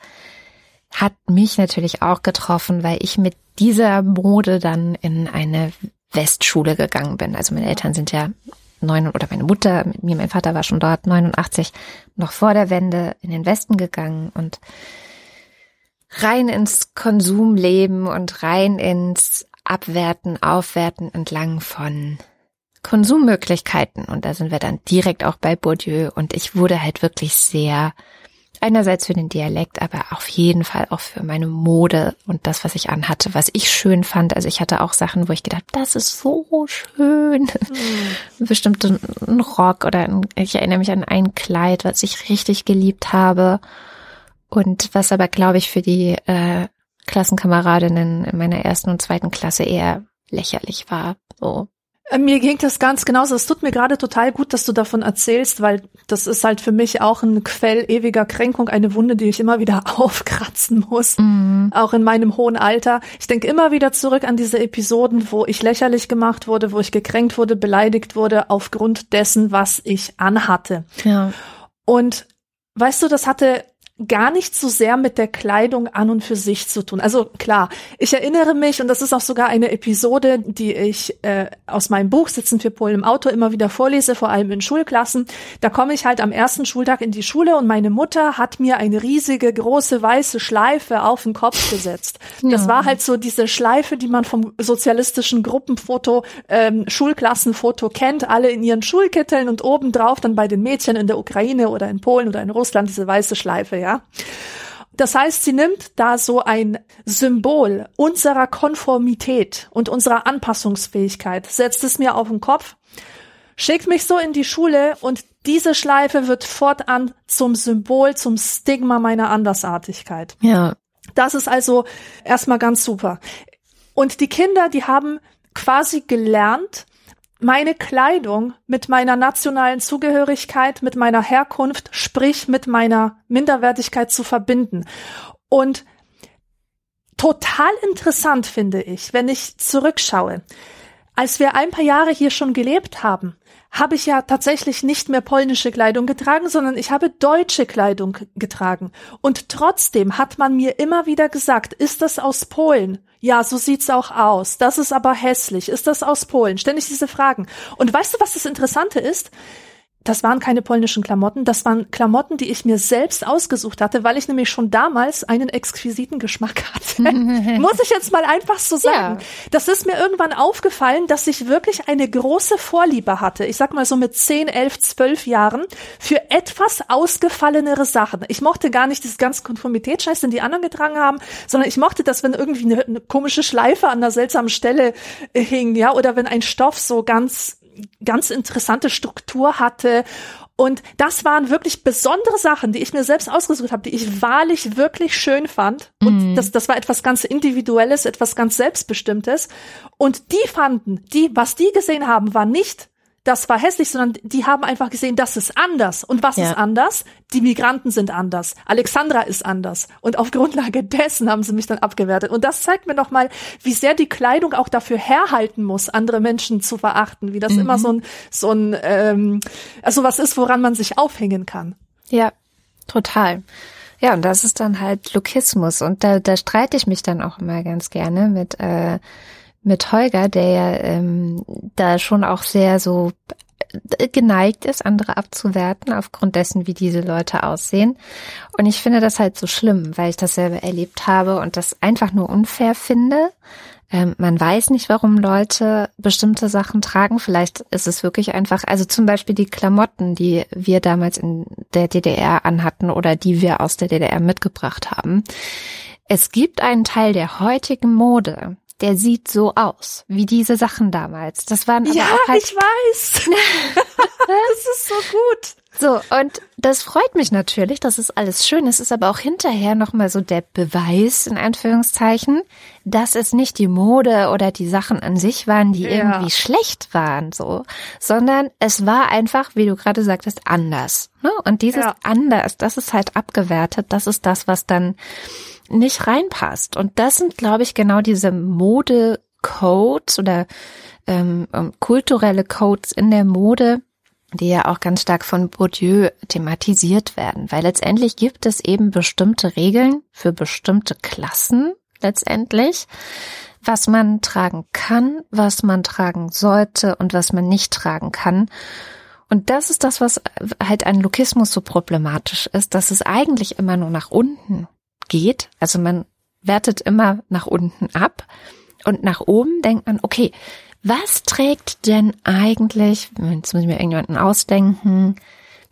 hat mich natürlich auch getroffen, weil ich mit dieser Mode dann in eine Westschule gegangen bin. Also meine Eltern sind ja neun oder meine Mutter, mit mir, mein Vater war schon dort, 89, noch vor der Wende in den Westen gegangen und rein ins Konsumleben und rein ins Abwerten, Aufwerten entlang von Konsummöglichkeiten. Und da sind wir dann direkt auch bei Bourdieu und ich wurde halt wirklich sehr Einerseits für den Dialekt, aber auf jeden Fall auch für meine Mode und das, was ich anhatte, was ich schön fand. Also ich hatte auch Sachen, wo ich gedacht, das ist so schön. Mhm. Bestimmt ein Rock oder ein, ich erinnere mich an ein Kleid, was ich richtig geliebt habe und was aber, glaube ich, für die äh, Klassenkameradinnen in meiner ersten und zweiten Klasse eher lächerlich war. So äh, mir ging das ganz genauso. Es tut mir gerade total gut, dass du davon erzählst, weil das ist halt für mich auch ein Quell ewiger Kränkung, eine Wunde, die ich immer wieder aufkratzen muss, mhm. auch in meinem hohen Alter. Ich denke immer wieder zurück an diese Episoden, wo ich lächerlich gemacht wurde, wo ich gekränkt wurde, beleidigt wurde aufgrund dessen, was ich anhatte. Ja. Und weißt du, das hatte gar nicht so sehr mit der Kleidung an und für sich zu tun. Also klar, ich erinnere mich, und das ist auch sogar eine Episode, die ich äh, aus meinem Buch Sitzen für Polen im Auto immer wieder vorlese, vor allem in Schulklassen. Da komme ich halt am ersten Schultag in die Schule und meine Mutter hat mir eine riesige, große, weiße Schleife auf den Kopf gesetzt. Ja. Das war halt so diese Schleife, die man vom sozialistischen Gruppenfoto, ähm, Schulklassenfoto kennt, alle in ihren Schulkitteln und obendrauf dann bei den Mädchen in der Ukraine oder in Polen oder in Russland diese weiße Schleife, ja ja. Das heißt, sie nimmt da so ein Symbol unserer Konformität und unserer Anpassungsfähigkeit, setzt es mir auf den Kopf, schickt mich so in die Schule und diese Schleife wird fortan zum Symbol, zum Stigma meiner Andersartigkeit. Ja. Das ist also erstmal ganz super. Und die Kinder, die haben quasi gelernt, meine Kleidung mit meiner nationalen Zugehörigkeit, mit meiner Herkunft, sprich mit meiner Minderwertigkeit zu verbinden. Und total interessant finde ich, wenn ich zurückschaue. Als wir ein paar Jahre hier schon gelebt haben, habe ich ja tatsächlich nicht mehr polnische Kleidung getragen, sondern ich habe deutsche Kleidung getragen. Und trotzdem hat man mir immer wieder gesagt, ist das aus Polen? Ja, so sieht's auch aus. Das ist aber hässlich. Ist das aus Polen? Ständig diese Fragen. Und weißt du, was das Interessante ist? Das waren keine polnischen Klamotten, das waren Klamotten, die ich mir selbst ausgesucht hatte, weil ich nämlich schon damals einen exquisiten Geschmack hatte. Muss ich jetzt mal einfach so sagen. Ja. Das ist mir irgendwann aufgefallen, dass ich wirklich eine große Vorliebe hatte. Ich sag mal so mit 10, 11, 12 Jahren für etwas ausgefallenere Sachen. Ich mochte gar nicht das ganze Konformitätsscheiß, den die anderen getragen haben, sondern ich mochte das, wenn irgendwie eine, eine komische Schleife an einer seltsamen Stelle äh, hing, ja, oder wenn ein Stoff so ganz ganz interessante Struktur hatte. Und das waren wirklich besondere Sachen, die ich mir selbst ausgesucht habe, die ich wahrlich wirklich schön fand. Und mhm. das, das war etwas ganz Individuelles, etwas ganz Selbstbestimmtes. Und die fanden, die, was die gesehen haben, war nicht das war hässlich, sondern die haben einfach gesehen, das ist anders. Und was ja. ist anders? Die Migranten sind anders. Alexandra ist anders. Und auf Grundlage dessen haben sie mich dann abgewertet. Und das zeigt mir nochmal, wie sehr die Kleidung auch dafür herhalten muss, andere Menschen zu verachten. Wie das mhm. immer so ein, so ein, ähm, also was ist, woran man sich aufhängen kann. Ja, total. Ja, und das ist dann halt Lokismus. Und da, da streite ich mich dann auch immer ganz gerne mit, äh, mit Holger, der ja ähm, da schon auch sehr so geneigt ist, andere abzuwerten aufgrund dessen, wie diese Leute aussehen. Und ich finde das halt so schlimm, weil ich das selber erlebt habe und das einfach nur unfair finde. Ähm, man weiß nicht, warum Leute bestimmte Sachen tragen. Vielleicht ist es wirklich einfach, also zum Beispiel die Klamotten, die wir damals in der DDR anhatten oder die wir aus der DDR mitgebracht haben. Es gibt einen Teil der heutigen Mode, der sieht so aus, wie diese Sachen damals. Das waren aber ja, auch halt ich weiß. das ist so gut. So, und das freut mich natürlich, das ist alles schön. Es ist aber auch hinterher nochmal so der Beweis, in Anführungszeichen, dass es nicht die Mode oder die Sachen an sich waren, die ja. irgendwie schlecht waren, so, sondern es war einfach, wie du gerade sagtest, anders. Ne? Und dieses ja. anders, das ist halt abgewertet, das ist das, was dann nicht reinpasst. Und das sind, glaube ich, genau diese Mode-Codes oder ähm, ähm, kulturelle Codes in der Mode, die ja auch ganz stark von Bourdieu thematisiert werden, weil letztendlich gibt es eben bestimmte Regeln für bestimmte Klassen letztendlich, was man tragen kann, was man tragen sollte und was man nicht tragen kann. Und das ist das, was halt an Lokismus so problematisch ist, dass es eigentlich immer nur nach unten geht. Also man wertet immer nach unten ab und nach oben denkt man, okay, was trägt denn eigentlich, jetzt muss ich mir irgendjemanden ausdenken,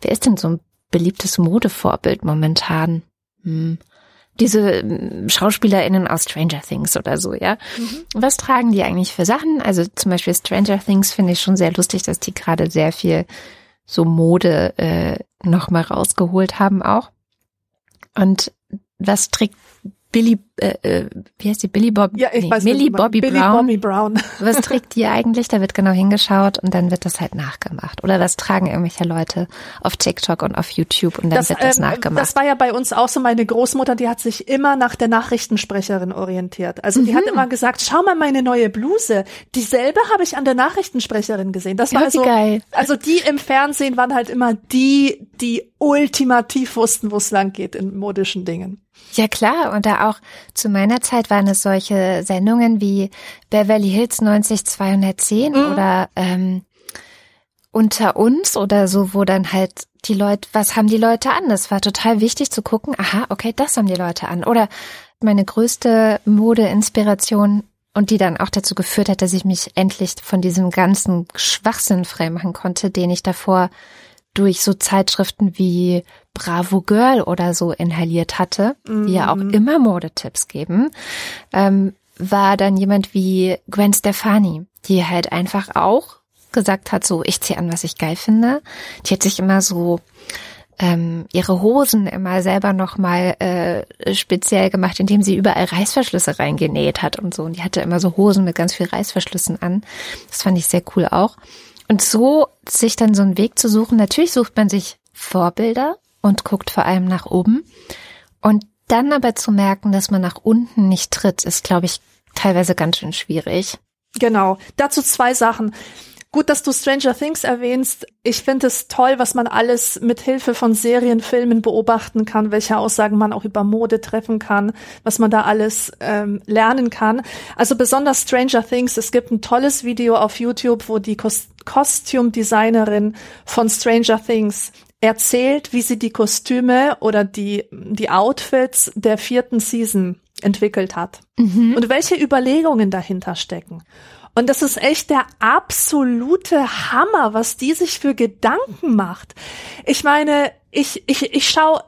wer ist denn so ein beliebtes Modevorbild momentan? Hm. Diese hm, SchauspielerInnen aus Stranger Things oder so, ja. Mhm. Was tragen die eigentlich für Sachen? Also zum Beispiel Stranger Things finde ich schon sehr lustig, dass die gerade sehr viel so Mode äh, nochmal rausgeholt haben auch. Und was trägt Billy, äh, äh, wie heißt die, Billy Bob, ja, ich nee, weiß Millie Bobby Billy Brown. Bobby Brown. Was trägt die eigentlich? Da wird genau hingeschaut und dann wird das halt nachgemacht. Oder was tragen irgendwelche Leute auf TikTok und auf YouTube und dann das, wird das ähm, nachgemacht. Das war ja bei uns auch so. Meine Großmutter, die hat sich immer nach der Nachrichtensprecherin orientiert. Also die mhm. hat immer gesagt, schau mal meine neue Bluse. Dieselbe habe ich an der Nachrichtensprecherin gesehen. Das war ja, also, geil. also die im Fernsehen waren halt immer die, die ultimativ wussten, wo es lang geht in modischen Dingen. Ja klar, und da auch zu meiner Zeit waren es solche Sendungen wie Beverly Hills 90210 mhm. oder ähm, unter uns oder so, wo dann halt die Leute, was haben die Leute an? Das war total wichtig zu gucken, aha, okay, das haben die Leute an. Oder meine größte Mode-Inspiration und die dann auch dazu geführt hat, dass ich mich endlich von diesem ganzen Schwachsinn freimachen konnte, den ich davor durch so Zeitschriften wie Bravo Girl oder so inhaliert hatte, mhm. die ja auch mhm. immer Modetipps geben, ähm, war dann jemand wie Gwen Stefani, die halt einfach auch gesagt hat, so ich ziehe an, was ich geil finde. Die hat sich immer so ähm, ihre Hosen immer selber nochmal äh, speziell gemacht, indem sie überall Reißverschlüsse reingenäht hat und so. Und die hatte immer so Hosen mit ganz viel Reißverschlüssen an. Das fand ich sehr cool auch. Und so sich dann so einen Weg zu suchen, natürlich sucht man sich Vorbilder und guckt vor allem nach oben. Und dann aber zu merken, dass man nach unten nicht tritt, ist, glaube ich, teilweise ganz schön schwierig. Genau. Dazu zwei Sachen. Gut, dass du Stranger Things erwähnst. Ich finde es toll, was man alles mit Hilfe von Serien, Filmen beobachten kann, welche Aussagen man auch über Mode treffen kann, was man da alles ähm, lernen kann. Also besonders Stranger Things. Es gibt ein tolles Video auf YouTube, wo die Kos Costume Designerin von Stranger Things erzählt, wie sie die Kostüme oder die, die Outfits der vierten Season entwickelt hat mhm. und welche Überlegungen dahinter stecken. Und das ist echt der absolute Hammer, was die sich für Gedanken macht. Ich meine, ich, ich, ich schaue,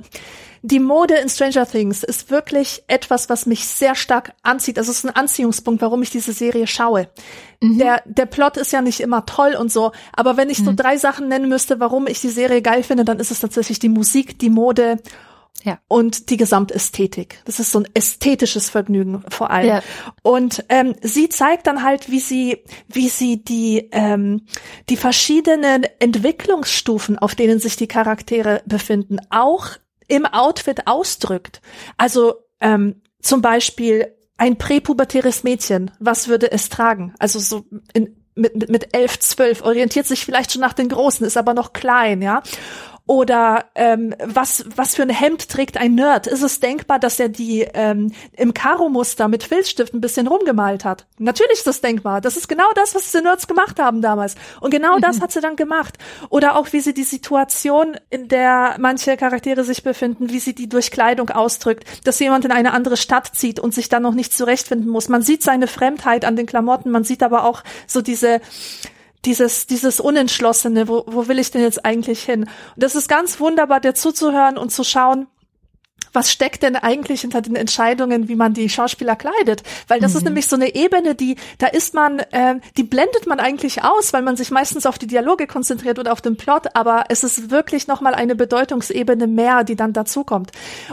die Mode in Stranger Things ist wirklich etwas, was mich sehr stark anzieht. Also es ist ein Anziehungspunkt, warum ich diese Serie schaue. Mhm. Der, der Plot ist ja nicht immer toll und so, aber wenn ich so mhm. drei Sachen nennen müsste, warum ich die Serie geil finde, dann ist es tatsächlich die Musik, die Mode ja. Und die Gesamtästhetik. Das ist so ein ästhetisches Vergnügen vor allem. Ja. Und ähm, sie zeigt dann halt, wie sie, wie sie die, ähm, die verschiedenen Entwicklungsstufen, auf denen sich die Charaktere befinden, auch im Outfit ausdrückt. Also ähm, zum Beispiel ein präpubertäres Mädchen, was würde es tragen? Also so in, mit, mit elf, zwölf, orientiert sich vielleicht schon nach den Großen, ist aber noch klein, ja. Oder ähm, was, was für ein Hemd trägt ein Nerd? Ist es denkbar, dass er die ähm, im Karo-Muster mit Filzstift ein bisschen rumgemalt hat? Natürlich ist das denkbar. Das ist genau das, was die Nerds gemacht haben damals. Und genau mhm. das hat sie dann gemacht. Oder auch, wie sie die Situation, in der manche Charaktere sich befinden, wie sie die durch Kleidung ausdrückt, dass jemand in eine andere Stadt zieht und sich dann noch nicht zurechtfinden muss. Man sieht seine Fremdheit an den Klamotten, man sieht aber auch so diese dieses, dieses Unentschlossene, wo, wo will ich denn jetzt eigentlich hin? Und das ist ganz wunderbar, dir zuzuhören und zu schauen, was steckt denn eigentlich hinter den Entscheidungen, wie man die Schauspieler kleidet? Weil das mhm. ist nämlich so eine Ebene, die, da ist man, äh, die blendet man eigentlich aus, weil man sich meistens auf die Dialoge konzentriert oder auf den Plot, aber es ist wirklich nochmal eine Bedeutungsebene mehr, die dann dazukommt.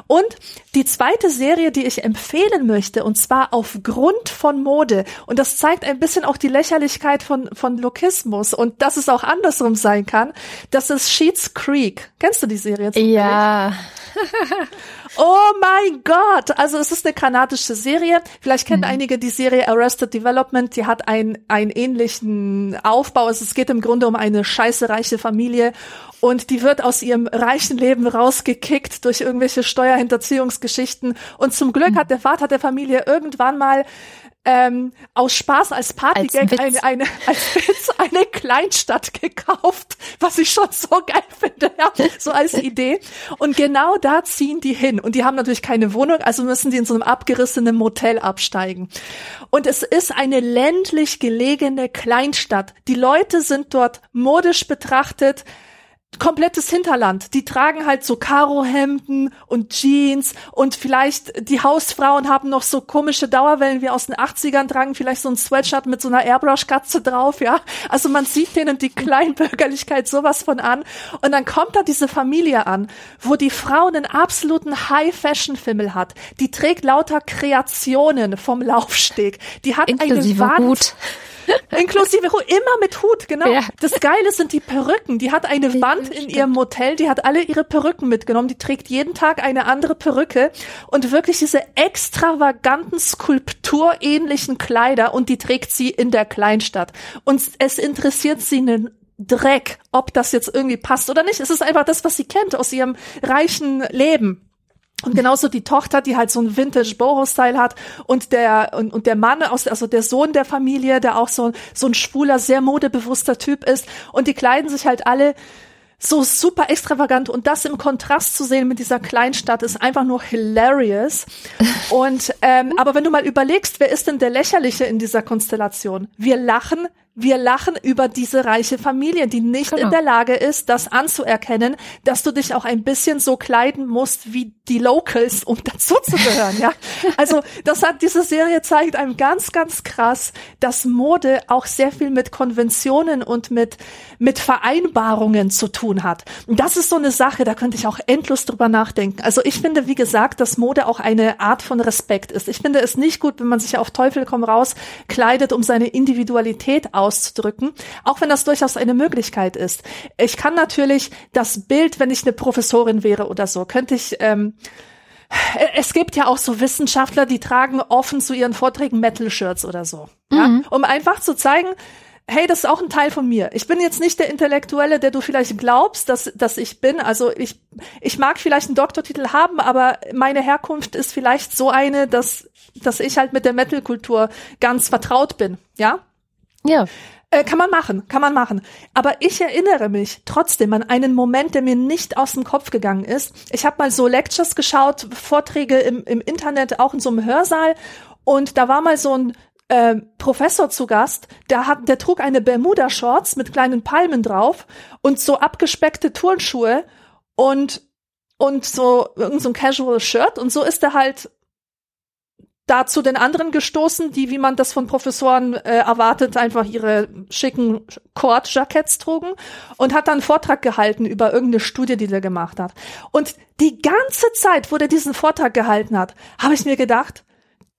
Und die zweite Serie, die ich empfehlen möchte, und zwar aufgrund von Mode, und das zeigt ein bisschen auch die Lächerlichkeit von, von Lokismus und dass es auch andersrum sein kann, das ist Sheets Creek. Kennst du die Serie? Ja. Oh mein Gott! Also es ist eine kanadische Serie. Vielleicht kennen mhm. einige die Serie Arrested Development. Die hat einen, einen ähnlichen Aufbau. Also es geht im Grunde um eine scheiße reiche Familie und die wird aus ihrem reichen Leben rausgekickt durch irgendwelche Steuerhinterziehungsgeschichten. Und zum Glück mhm. hat der Vater der Familie irgendwann mal ähm, aus Spaß als Partygag eine, eine, als Witz eine Kleinstadt gekauft, was ich schon so geil finde, ja, so als Idee. Und genau da ziehen die hin. Und die haben natürlich keine Wohnung, also müssen die in so einem abgerissenen Motel absteigen. Und es ist eine ländlich gelegene Kleinstadt. Die Leute sind dort modisch betrachtet komplettes Hinterland. Die tragen halt so Karohemden und Jeans und vielleicht die Hausfrauen haben noch so komische Dauerwellen wie aus den 80ern, tragen vielleicht so ein Sweatshirt mit so einer Airbrush-Katze drauf, ja. Also man sieht denen die Kleinbürgerlichkeit sowas von an. Und dann kommt da diese Familie an, wo die Frau einen absoluten High-Fashion-Fimmel hat. Die trägt lauter Kreationen vom Laufsteg. Die hat Inklusive eine Wand. Hut. Inklusive immer mit Hut, genau. Ja. Das Geile sind die Perücken. Die hat eine Wie Wand in ihrem Motel, die hat alle ihre Perücken mitgenommen. Die trägt jeden Tag eine andere Perücke und wirklich diese extravaganten, skulpturähnlichen Kleider und die trägt sie in der Kleinstadt. Und es interessiert sie einen Dreck, ob das jetzt irgendwie passt oder nicht. Es ist einfach das, was sie kennt aus ihrem reichen Leben. Und genauso die Tochter, die halt so ein Vintage Boho-Style hat und der, und, und der Mann aus, also der Sohn der Familie, der auch so, so ein schwuler, sehr modebewusster Typ ist. Und die kleiden sich halt alle so super extravagant und das im Kontrast zu sehen mit dieser Kleinstadt ist einfach nur hilarious. Und ähm, aber wenn du mal überlegst, wer ist denn der Lächerliche in dieser Konstellation? Wir lachen wir lachen über diese reiche Familie, die nicht genau. in der Lage ist, das anzuerkennen, dass du dich auch ein bisschen so kleiden musst wie die Locals, um dazuzugehören, ja. Also, das hat diese Serie zeigt einem ganz, ganz krass, dass Mode auch sehr viel mit Konventionen und mit, mit Vereinbarungen zu tun hat. Und das ist so eine Sache, da könnte ich auch endlos drüber nachdenken. Also, ich finde, wie gesagt, dass Mode auch eine Art von Respekt ist. Ich finde es nicht gut, wenn man sich auf Teufel komm raus kleidet, um seine Individualität aus auszudrücken, auch wenn das durchaus eine Möglichkeit ist. Ich kann natürlich das Bild, wenn ich eine Professorin wäre oder so, könnte ich ähm, es gibt ja auch so Wissenschaftler, die tragen offen zu ihren Vorträgen Metal-Shirts oder so. Ja? Mhm. Um einfach zu zeigen, hey, das ist auch ein Teil von mir. Ich bin jetzt nicht der Intellektuelle, der du vielleicht glaubst, dass, dass ich bin. Also ich, ich mag vielleicht einen Doktortitel haben, aber meine Herkunft ist vielleicht so eine, dass, dass ich halt mit der Metal-Kultur ganz vertraut bin. Ja? Ja. Äh, kann man machen, kann man machen. Aber ich erinnere mich trotzdem an einen Moment, der mir nicht aus dem Kopf gegangen ist. Ich habe mal so Lectures geschaut, Vorträge im, im Internet, auch in so einem Hörsaal. Und da war mal so ein äh, Professor zu Gast, der hat, der trug eine Bermuda-Shorts mit kleinen Palmen drauf und so abgespeckte Turnschuhe und und so irgend so Casual Shirt und so ist er halt da zu den anderen gestoßen, die, wie man das von Professoren äh, erwartet, einfach ihre schicken Cord-Jackets trugen und hat dann einen Vortrag gehalten über irgendeine Studie, die der gemacht hat. Und die ganze Zeit, wo der diesen Vortrag gehalten hat, habe ich mir gedacht,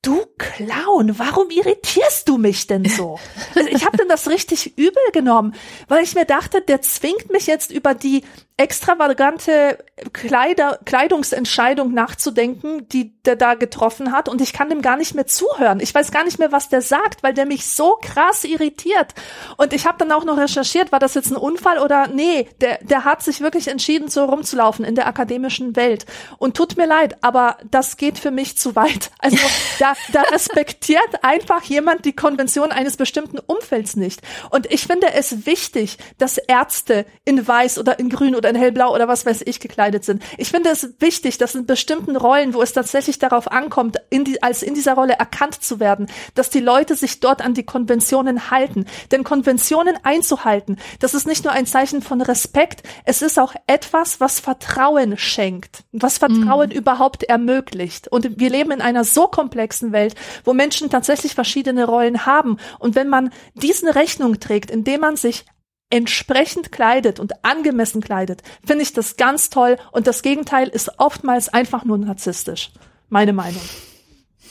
Du Clown, warum irritierst du mich denn so? Also ich habe denn das richtig übel genommen, weil ich mir dachte, der zwingt mich jetzt über die extravagante Kleider, Kleidungsentscheidung nachzudenken, die der da getroffen hat und ich kann dem gar nicht mehr zuhören. Ich weiß gar nicht mehr, was der sagt, weil der mich so krass irritiert. Und ich habe dann auch noch recherchiert, war das jetzt ein Unfall oder nee, der, der hat sich wirklich entschieden, so rumzulaufen in der akademischen Welt. Und tut mir leid, aber das geht für mich zu weit. Also da, da respektiert einfach jemand die Konvention eines bestimmten Umfelds nicht. Und ich finde es wichtig, dass Ärzte in weiß oder in grün oder oder in hellblau oder was weiß ich gekleidet sind. Ich finde es wichtig, dass in bestimmten Rollen, wo es tatsächlich darauf ankommt, in die, als in dieser Rolle erkannt zu werden, dass die Leute sich dort an die Konventionen halten. Denn Konventionen einzuhalten, das ist nicht nur ein Zeichen von Respekt, es ist auch etwas, was Vertrauen schenkt, was Vertrauen mhm. überhaupt ermöglicht. Und wir leben in einer so komplexen Welt, wo Menschen tatsächlich verschiedene Rollen haben. Und wenn man diesen Rechnung trägt, indem man sich entsprechend kleidet und angemessen kleidet, finde ich das ganz toll. Und das Gegenteil ist oftmals einfach nur narzisstisch. Meine Meinung.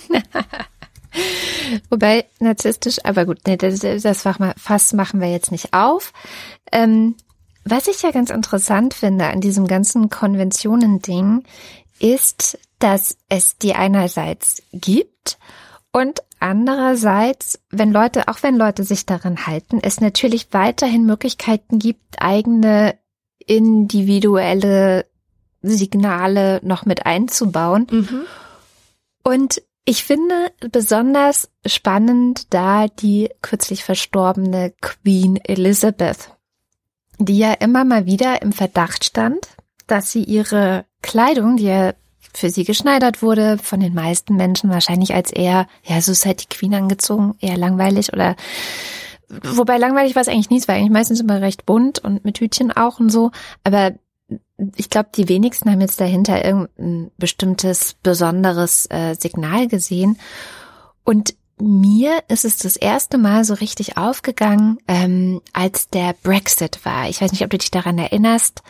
Wobei narzisstisch, aber gut, nee, das, das Fass machen wir jetzt nicht auf. Ähm, was ich ja ganz interessant finde an diesem ganzen Konventionen-Ding, ist, dass es die einerseits gibt und andererseits, wenn Leute, auch wenn Leute sich daran halten, es natürlich weiterhin Möglichkeiten gibt, eigene individuelle Signale noch mit einzubauen. Mhm. Und ich finde besonders spannend da die kürzlich verstorbene Queen Elizabeth, die ja immer mal wieder im Verdacht stand, dass sie ihre Kleidung, die ja für sie geschneidert wurde, von den meisten Menschen wahrscheinlich als eher, ja, so ist halt die Queen angezogen, eher langweilig oder wobei langweilig war es eigentlich nie, es war eigentlich meistens immer recht bunt und mit Hütchen auch und so, aber ich glaube, die wenigsten haben jetzt dahinter irgendein bestimmtes besonderes äh, Signal gesehen. Und mir ist es das erste Mal so richtig aufgegangen, ähm, als der Brexit war. Ich weiß nicht, ob du dich daran erinnerst.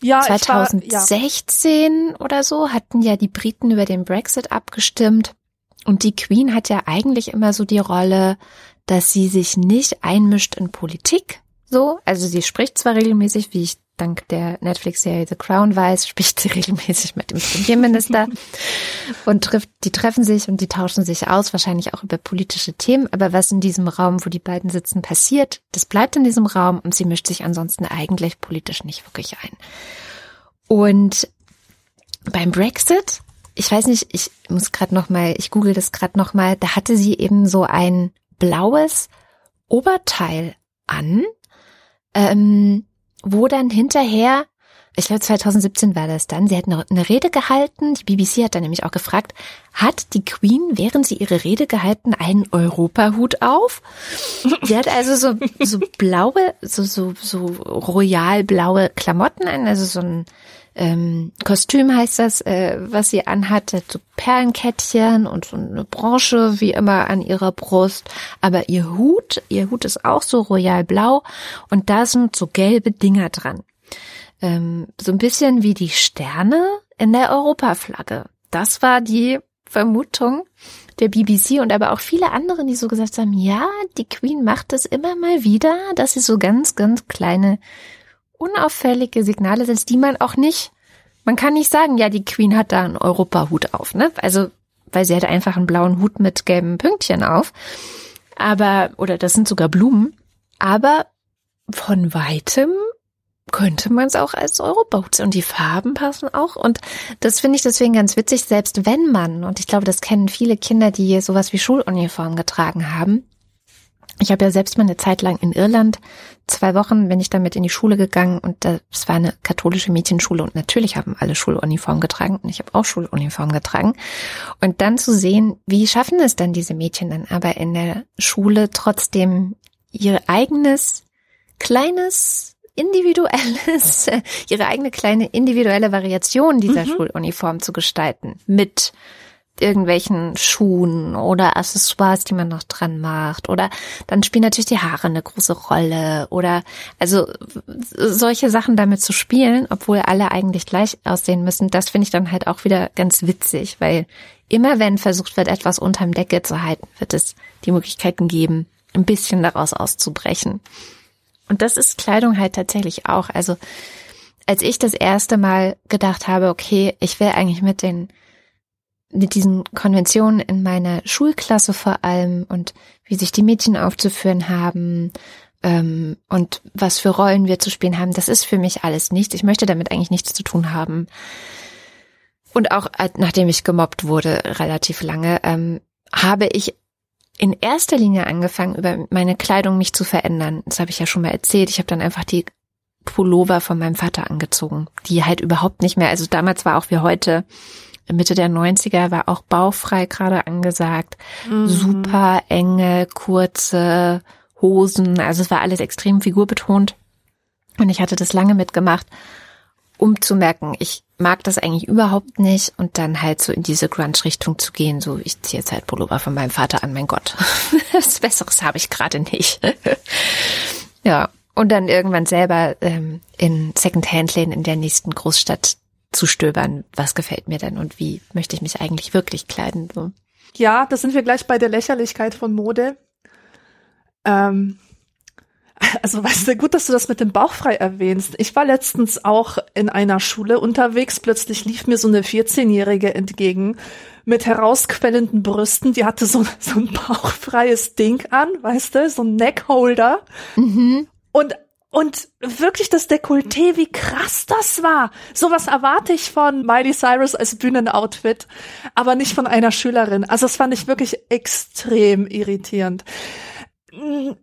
Ja, 2016 war, ja. oder so hatten ja die Briten über den Brexit abgestimmt. Und die Queen hat ja eigentlich immer so die Rolle, dass sie sich nicht einmischt in Politik. So, also sie spricht zwar regelmäßig, wie ich dank der Netflix-Serie The Crown weiß, spricht sie regelmäßig mit dem Premierminister und trifft, die treffen sich und die tauschen sich aus, wahrscheinlich auch über politische Themen. Aber was in diesem Raum, wo die beiden sitzen, passiert, das bleibt in diesem Raum und sie mischt sich ansonsten eigentlich politisch nicht wirklich ein. Und beim Brexit, ich weiß nicht, ich muss gerade noch mal, ich google das gerade noch mal, da hatte sie eben so ein blaues Oberteil an. Ähm, wo dann hinterher, ich glaube 2017 war das dann, sie hat eine, Rede gehalten, die BBC hat dann nämlich auch gefragt, hat die Queen, während sie ihre Rede gehalten, einen Europahut auf? Sie hat also so, so blaue, so, so, so royal blaue Klamotten an, also so ein ähm, Kostüm heißt das, äh, was sie anhat, so Perlenkettchen und so eine Branche wie immer an ihrer Brust. Aber ihr Hut, ihr Hut ist auch so royal blau und da sind so gelbe Dinger dran. Ähm, so ein bisschen wie die Sterne in der Europaflagge. Das war die Vermutung der BBC und aber auch viele andere, die so gesagt haben, ja, die Queen macht es immer mal wieder, dass sie so ganz, ganz kleine unauffällige Signale sind, die man auch nicht, man kann nicht sagen, ja, die Queen hat da einen Europahut auf, ne? Also, weil sie hat einfach einen blauen Hut mit gelben Pünktchen auf. Aber, oder das sind sogar Blumen. aber von weitem könnte man es auch als Euroboat und die Farben passen auch und das finde ich deswegen ganz witzig, selbst wenn man und ich glaube, das kennen viele Kinder, die sowas wie Schuluniform getragen haben. Ich habe ja selbst mal eine Zeit lang in Irland zwei Wochen bin ich damit in die Schule gegangen und das war eine katholische Mädchenschule und natürlich haben alle Schuluniform getragen und ich habe auch Schuluniform getragen und dann zu sehen, wie schaffen es dann diese Mädchen dann aber in der Schule trotzdem ihr eigenes kleines individuelles, ihre eigene kleine individuelle Variation dieser mhm. Schuluniform zu gestalten. Mit irgendwelchen Schuhen oder Accessoires, die man noch dran macht. Oder dann spielen natürlich die Haare eine große Rolle. Oder also solche Sachen damit zu spielen, obwohl alle eigentlich gleich aussehen müssen, das finde ich dann halt auch wieder ganz witzig, weil immer wenn versucht wird, etwas unterm Decke zu halten, wird es die Möglichkeiten geben, ein bisschen daraus auszubrechen. Und das ist Kleidung halt tatsächlich auch. Also als ich das erste Mal gedacht habe, okay, ich will eigentlich mit den mit diesen Konventionen in meiner Schulklasse vor allem und wie sich die Mädchen aufzuführen haben ähm, und was für Rollen wir zu spielen haben, das ist für mich alles nichts. Ich möchte damit eigentlich nichts zu tun haben. Und auch äh, nachdem ich gemobbt wurde, relativ lange, ähm, habe ich in erster Linie angefangen, über meine Kleidung mich zu verändern. Das habe ich ja schon mal erzählt. Ich habe dann einfach die Pullover von meinem Vater angezogen, die halt überhaupt nicht mehr, also damals war auch wie heute, Mitte der 90er war auch bauchfrei gerade angesagt. Mhm. Super enge, kurze Hosen. Also es war alles extrem figurbetont. Und ich hatte das lange mitgemacht, um zu merken, ich mag das eigentlich überhaupt nicht und dann halt so in diese Grunge-Richtung zu gehen, so ich ziehe jetzt halt Pullover von meinem Vater an, mein Gott. Was Besseres habe ich gerade nicht. ja, und dann irgendwann selber ähm, in Second-Hand-Läden in der nächsten Großstadt zu stöbern, was gefällt mir denn und wie möchte ich mich eigentlich wirklich kleiden. So. Ja, da sind wir gleich bei der Lächerlichkeit von Mode. Ähm, also weißt du, gut, dass du das mit dem Bauchfrei erwähnst. Ich war letztens auch in einer Schule unterwegs. Plötzlich lief mir so eine 14-Jährige entgegen mit herausquellenden Brüsten. Die hatte so, so ein bauchfreies Ding an, weißt du, so ein Neckholder. Mhm. Und und wirklich das Dekolleté, wie krass das war. Sowas erwarte ich von Miley Cyrus als Bühnenoutfit, aber nicht von einer Schülerin. Also das fand ich wirklich extrem irritierend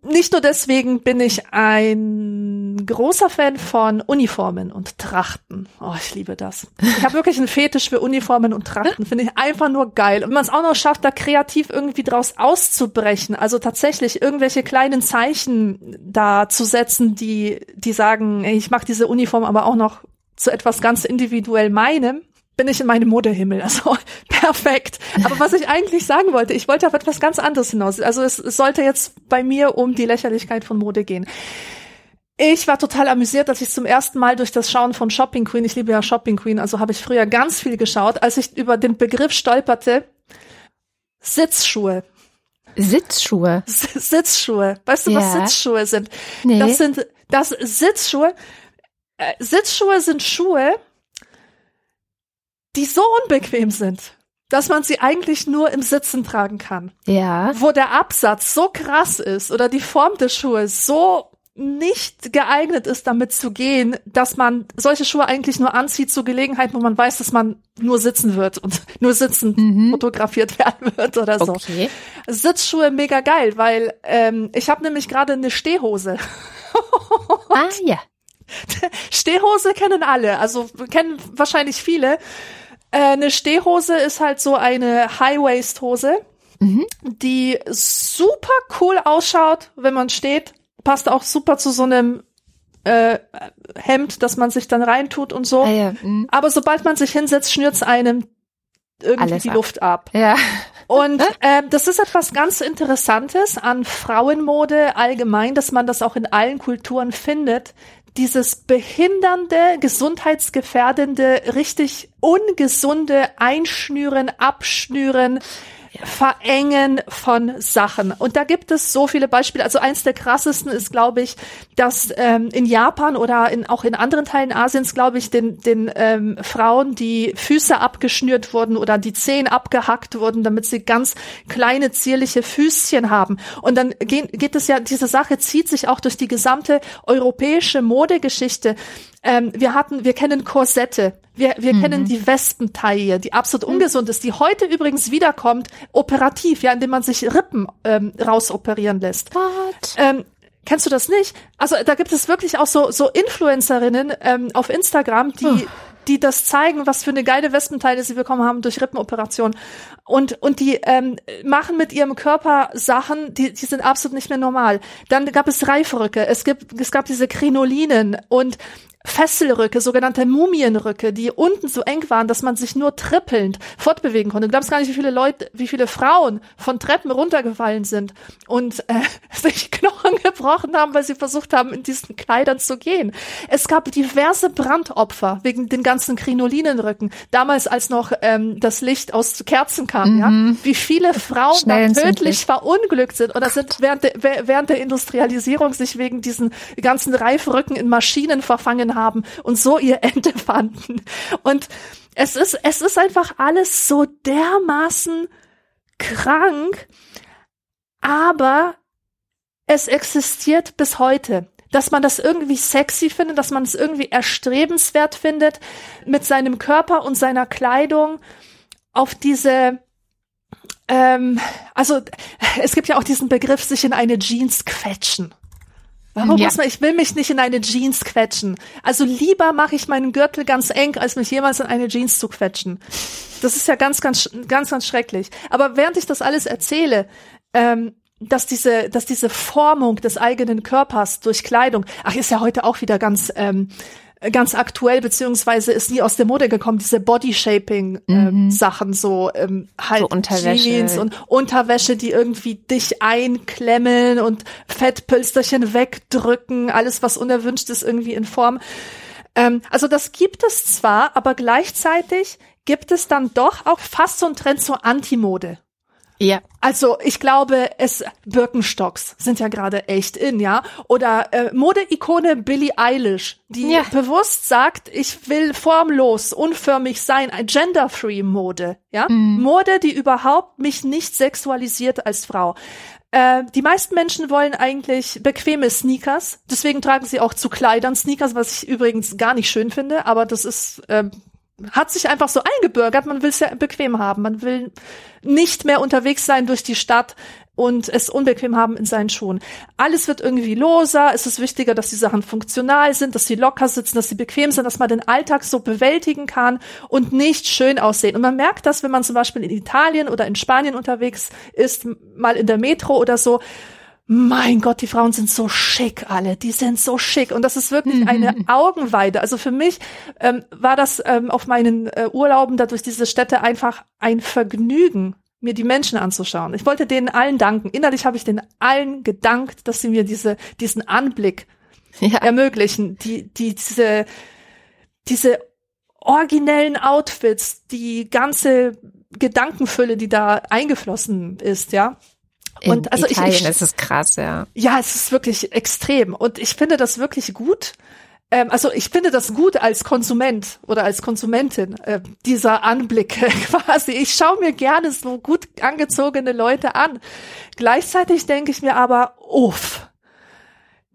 nicht nur deswegen bin ich ein großer Fan von Uniformen und Trachten. Oh, ich liebe das. Ich habe wirklich einen Fetisch für Uniformen und Trachten. Finde ich einfach nur geil. Und man es auch noch schafft, da kreativ irgendwie draus auszubrechen. Also tatsächlich irgendwelche kleinen Zeichen da zu setzen, die, die sagen, ich mache diese Uniform aber auch noch zu etwas ganz individuell meinem bin ich in meinem Modehimmel. Also perfekt. Aber was ich eigentlich sagen wollte, ich wollte auf etwas ganz anderes hinaus. Also es, es sollte jetzt bei mir um die Lächerlichkeit von Mode gehen. Ich war total amüsiert, als ich zum ersten Mal durch das Schauen von Shopping Queen, ich liebe ja Shopping Queen, also habe ich früher ganz viel geschaut, als ich über den Begriff stolperte, Sitzschuhe. Sitzschuhe. S Sitzschuhe. Weißt du, ja. was Sitzschuhe sind? Nee. Das sind das Sitzschuhe. Äh, Sitzschuhe sind Schuhe, die so unbequem sind, dass man sie eigentlich nur im Sitzen tragen kann. Ja. Wo der Absatz so krass ist oder die Form des Schuhes so nicht geeignet ist, damit zu gehen, dass man solche Schuhe eigentlich nur anzieht zu Gelegenheiten, wo man weiß, dass man nur sitzen wird und nur sitzend mhm. fotografiert werden wird oder so. Okay. Sitzschuhe mega geil, weil ähm, ich habe nämlich gerade eine Stehhose. ah ja. Stehhose kennen alle, also kennen wahrscheinlich viele. Äh, eine Stehhose ist halt so eine High-Waist-Hose, mhm. die super cool ausschaut, wenn man steht. Passt auch super zu so einem äh, Hemd, dass man sich dann reintut und so. Ah, ja. mhm. Aber sobald man sich hinsetzt, schnürt's einem irgendwie Alles die ab. Luft ab. Ja. Und äh, das ist etwas ganz Interessantes an Frauenmode allgemein, dass man das auch in allen Kulturen findet, dieses behindernde, gesundheitsgefährdende, richtig ungesunde Einschnüren, Abschnüren, Verengen von Sachen. Und da gibt es so viele Beispiele. Also eins der krassesten ist, glaube ich, dass ähm, in Japan oder in, auch in anderen Teilen Asiens, glaube ich, den, den ähm, Frauen die Füße abgeschnürt wurden oder die Zehen abgehackt wurden, damit sie ganz kleine, zierliche Füßchen haben. Und dann geht, geht es ja, diese Sache zieht sich auch durch die gesamte europäische Modegeschichte. Ähm, wir hatten, wir kennen Korsette. Wir, wir mhm. kennen die Wespentaille, die absolut mhm. ungesund ist, die heute übrigens wiederkommt, operativ, ja, indem man sich Rippen ähm, rausoperieren lässt. What? Ähm, Kennst du das nicht? Also da gibt es wirklich auch so so Influencerinnen ähm, auf Instagram, die oh. die das zeigen, was für eine geile Wespenteile sie bekommen haben durch Rippenoperation und und die ähm, machen mit ihrem Körper Sachen, die die sind absolut nicht mehr normal. Dann gab es Reifrücke, es gibt es gab diese Krinolinen und Fesselrücke, sogenannte Mumienrücke, die unten so eng waren, dass man sich nur trippelnd fortbewegen konnte. Du glaubst gar nicht, wie viele Leute, wie viele Frauen von Treppen runtergefallen sind und äh, sich Knochen gebrochen haben, weil sie versucht haben, in diesen Kleidern zu gehen. Es gab diverse Brandopfer wegen den ganzen Krinolinenrücken. Damals, als noch ähm, das Licht aus Kerzen kam, mhm. ja, wie viele Frauen tödlich verunglückt sind oder sind während der, während der Industrialisierung sich wegen diesen ganzen Reifrücken in Maschinen verfangen haben und so ihr Ende fanden. Und es ist, es ist einfach alles so dermaßen krank, aber es existiert bis heute. Dass man das irgendwie sexy findet, dass man es irgendwie erstrebenswert findet, mit seinem Körper und seiner Kleidung auf diese ähm, also es gibt ja auch diesen Begriff, sich in eine Jeans quetschen. Warum ja. muss man, ich will mich nicht in eine Jeans quetschen. Also lieber mache ich meinen Gürtel ganz eng, als mich jemals in eine Jeans zu quetschen. Das ist ja ganz, ganz, ganz, ganz schrecklich. Aber während ich das alles erzähle, ähm, dass diese, dass diese Formung des eigenen Körpers durch Kleidung, ach, ist ja heute auch wieder ganz, ähm, ganz aktuell, beziehungsweise ist nie aus der Mode gekommen, diese Body-Shaping-Sachen, ähm, mhm. so ähm, halt so Unterwäsche. Jeans und Unterwäsche, die irgendwie dich einklemmen und Fettpölsterchen wegdrücken, alles, was unerwünscht ist, irgendwie in Form. Ähm, also das gibt es zwar, aber gleichzeitig gibt es dann doch auch fast so einen Trend zur Antimode. Ja. Also ich glaube, es Birkenstocks sind ja gerade echt in, ja. Oder äh, Modeikone Billie Eilish, die ja. bewusst sagt, ich will formlos, unförmig sein, ein genderfree Mode, ja. Mhm. Mode, die überhaupt mich nicht sexualisiert als Frau. Äh, die meisten Menschen wollen eigentlich bequeme Sneakers, deswegen tragen sie auch zu Kleidern Sneakers, was ich übrigens gar nicht schön finde, aber das ist äh, hat sich einfach so eingebürgert. Man will es ja bequem haben. Man will nicht mehr unterwegs sein durch die Stadt und es unbequem haben in seinen Schuhen. Alles wird irgendwie loser. Es ist wichtiger, dass die Sachen funktional sind, dass sie locker sitzen, dass sie bequem sind, dass man den Alltag so bewältigen kann und nicht schön aussehen. Und man merkt das, wenn man zum Beispiel in Italien oder in Spanien unterwegs ist, mal in der Metro oder so mein Gott, die Frauen sind so schick alle, die sind so schick und das ist wirklich mhm. eine Augenweide. Also für mich ähm, war das ähm, auf meinen äh, Urlauben dadurch diese Städte einfach ein Vergnügen, mir die Menschen anzuschauen. Ich wollte denen allen danken. Innerlich habe ich denen allen gedankt, dass sie mir diese diesen Anblick ja. ermöglichen, die die diese diese originellen Outfits, die ganze Gedankenfülle, die da eingeflossen ist, ja. Und In also Italien ich, ich, ist es krass, ja. Ja, es ist wirklich extrem. Und ich finde das wirklich gut. Ähm, also ich finde das gut als Konsument oder als Konsumentin, äh, dieser Anblick quasi. Ich schaue mir gerne so gut angezogene Leute an. Gleichzeitig denke ich mir aber, uff,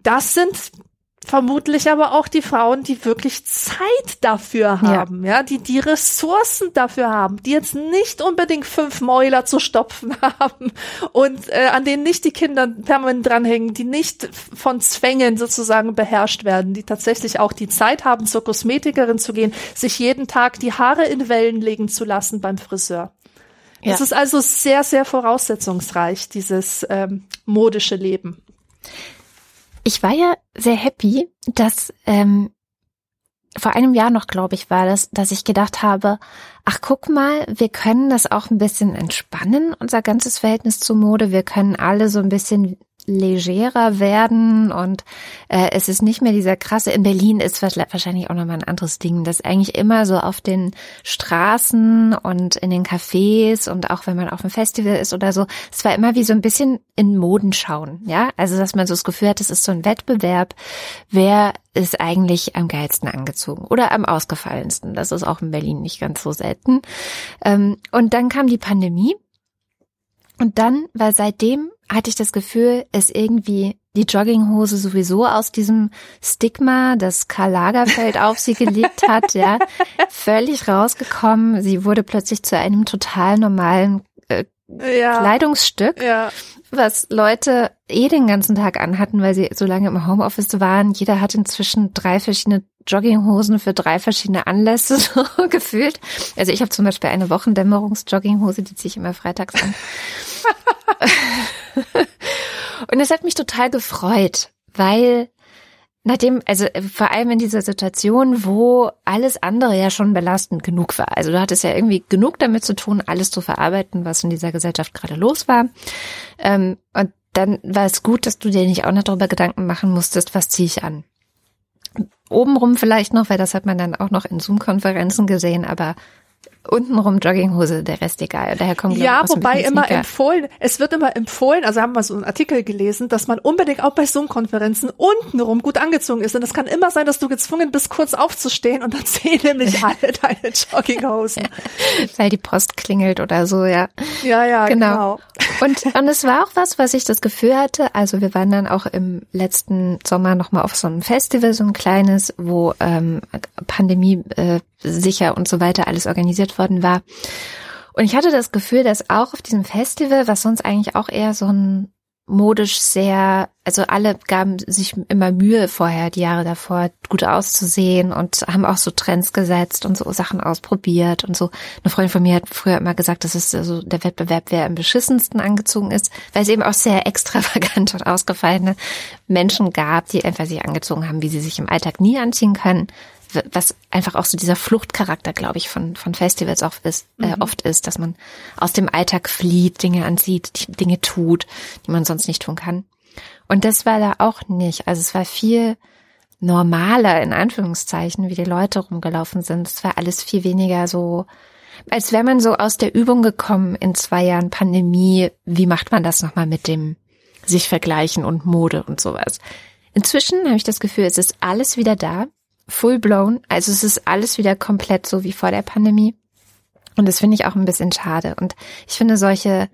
das sind vermutlich aber auch die Frauen, die wirklich Zeit dafür haben, ja, ja die die Ressourcen dafür haben, die jetzt nicht unbedingt fünf Mäuler zu stopfen haben und äh, an denen nicht die Kinder permanent dranhängen, die nicht von Zwängen sozusagen beherrscht werden, die tatsächlich auch die Zeit haben, zur Kosmetikerin zu gehen, sich jeden Tag die Haare in Wellen legen zu lassen beim Friseur. Ja. Es ist also sehr, sehr voraussetzungsreich, dieses ähm, modische Leben. Ich war ja sehr happy, dass ähm, vor einem Jahr noch, glaube ich, war das, dass ich gedacht habe, ach guck mal, wir können das auch ein bisschen entspannen, unser ganzes Verhältnis zur Mode. Wir können alle so ein bisschen legerer werden und äh, es ist nicht mehr dieser krasse, in Berlin ist wahrscheinlich auch nochmal ein anderes Ding, dass eigentlich immer so auf den Straßen und in den Cafés und auch wenn man auf einem Festival ist oder so, es war immer wie so ein bisschen in Moden schauen, ja, also dass man so das Gefühl hat, es ist so ein Wettbewerb, wer ist eigentlich am geilsten angezogen oder am ausgefallensten, das ist auch in Berlin nicht ganz so selten. Ähm, und dann kam die Pandemie und dann war seitdem hatte ich das Gefühl, ist irgendwie die Jogginghose sowieso aus diesem Stigma, das Karl Lagerfeld auf sie gelegt hat, ja, völlig rausgekommen. Sie wurde plötzlich zu einem total normalen äh, ja. Kleidungsstück, ja. was Leute eh den ganzen Tag anhatten, weil sie so lange im Homeoffice waren. Jeder hat inzwischen drei verschiedene Jogginghosen für drei verschiedene Anlässe so gefühlt. Also ich habe zum Beispiel eine Wochendämmerungs-Jogginghose, die ziehe ich immer freitags an. und es hat mich total gefreut, weil nachdem, also vor allem in dieser Situation, wo alles andere ja schon belastend genug war. Also du hattest ja irgendwie genug damit zu tun, alles zu verarbeiten, was in dieser Gesellschaft gerade los war. Ähm, und dann war es gut, dass du dir nicht auch noch darüber Gedanken machen musstest, was ziehe ich an. Obenrum vielleicht noch, weil das hat man dann auch noch in Zoom-Konferenzen gesehen, aber untenrum Jogginghose, der Rest egal. Daher kommt ja, wobei immer empfohlen, es wird immer empfohlen, also haben wir so einen Artikel gelesen, dass man unbedingt auch bei Zoom-Konferenzen untenrum gut angezogen ist. Und es kann immer sein, dass du gezwungen bist, kurz aufzustehen und dann sehen nämlich alle deine Jogginghosen. Weil die Post klingelt oder so, ja. Ja, ja, genau. genau. Und, und es war auch was, was ich das Gefühl hatte, also wir waren dann auch im letzten Sommer nochmal auf so einem Festival, so ein kleines, wo ähm, Pandemie äh, sicher und so weiter alles organisiert worden war. Und ich hatte das Gefühl, dass auch auf diesem Festival, was sonst eigentlich auch eher so ein modisch sehr, also alle gaben sich immer Mühe vorher, die Jahre davor, gut auszusehen und haben auch so Trends gesetzt und so Sachen ausprobiert und so. Eine Freundin von mir hat früher immer gesagt, das ist also der Wettbewerb, wer am beschissensten angezogen ist, weil es eben auch sehr extravagant und ausgefallene Menschen gab, die einfach sich angezogen haben, wie sie sich im Alltag nie anziehen können was einfach auch so dieser Fluchtcharakter, glaube ich, von, von Festivals oft ist, äh, mhm. oft ist, dass man aus dem Alltag flieht, Dinge anzieht, Dinge tut, die man sonst nicht tun kann. Und das war da auch nicht. Also es war viel normaler, in Anführungszeichen, wie die Leute rumgelaufen sind. Es war alles viel weniger so, als wäre man so aus der Übung gekommen in zwei Jahren Pandemie. Wie macht man das nochmal mit dem sich vergleichen und Mode und sowas? Inzwischen habe ich das Gefühl, es ist alles wieder da full blown. Also es ist alles wieder komplett so wie vor der Pandemie. Und das finde ich auch ein bisschen schade. Und ich finde solche,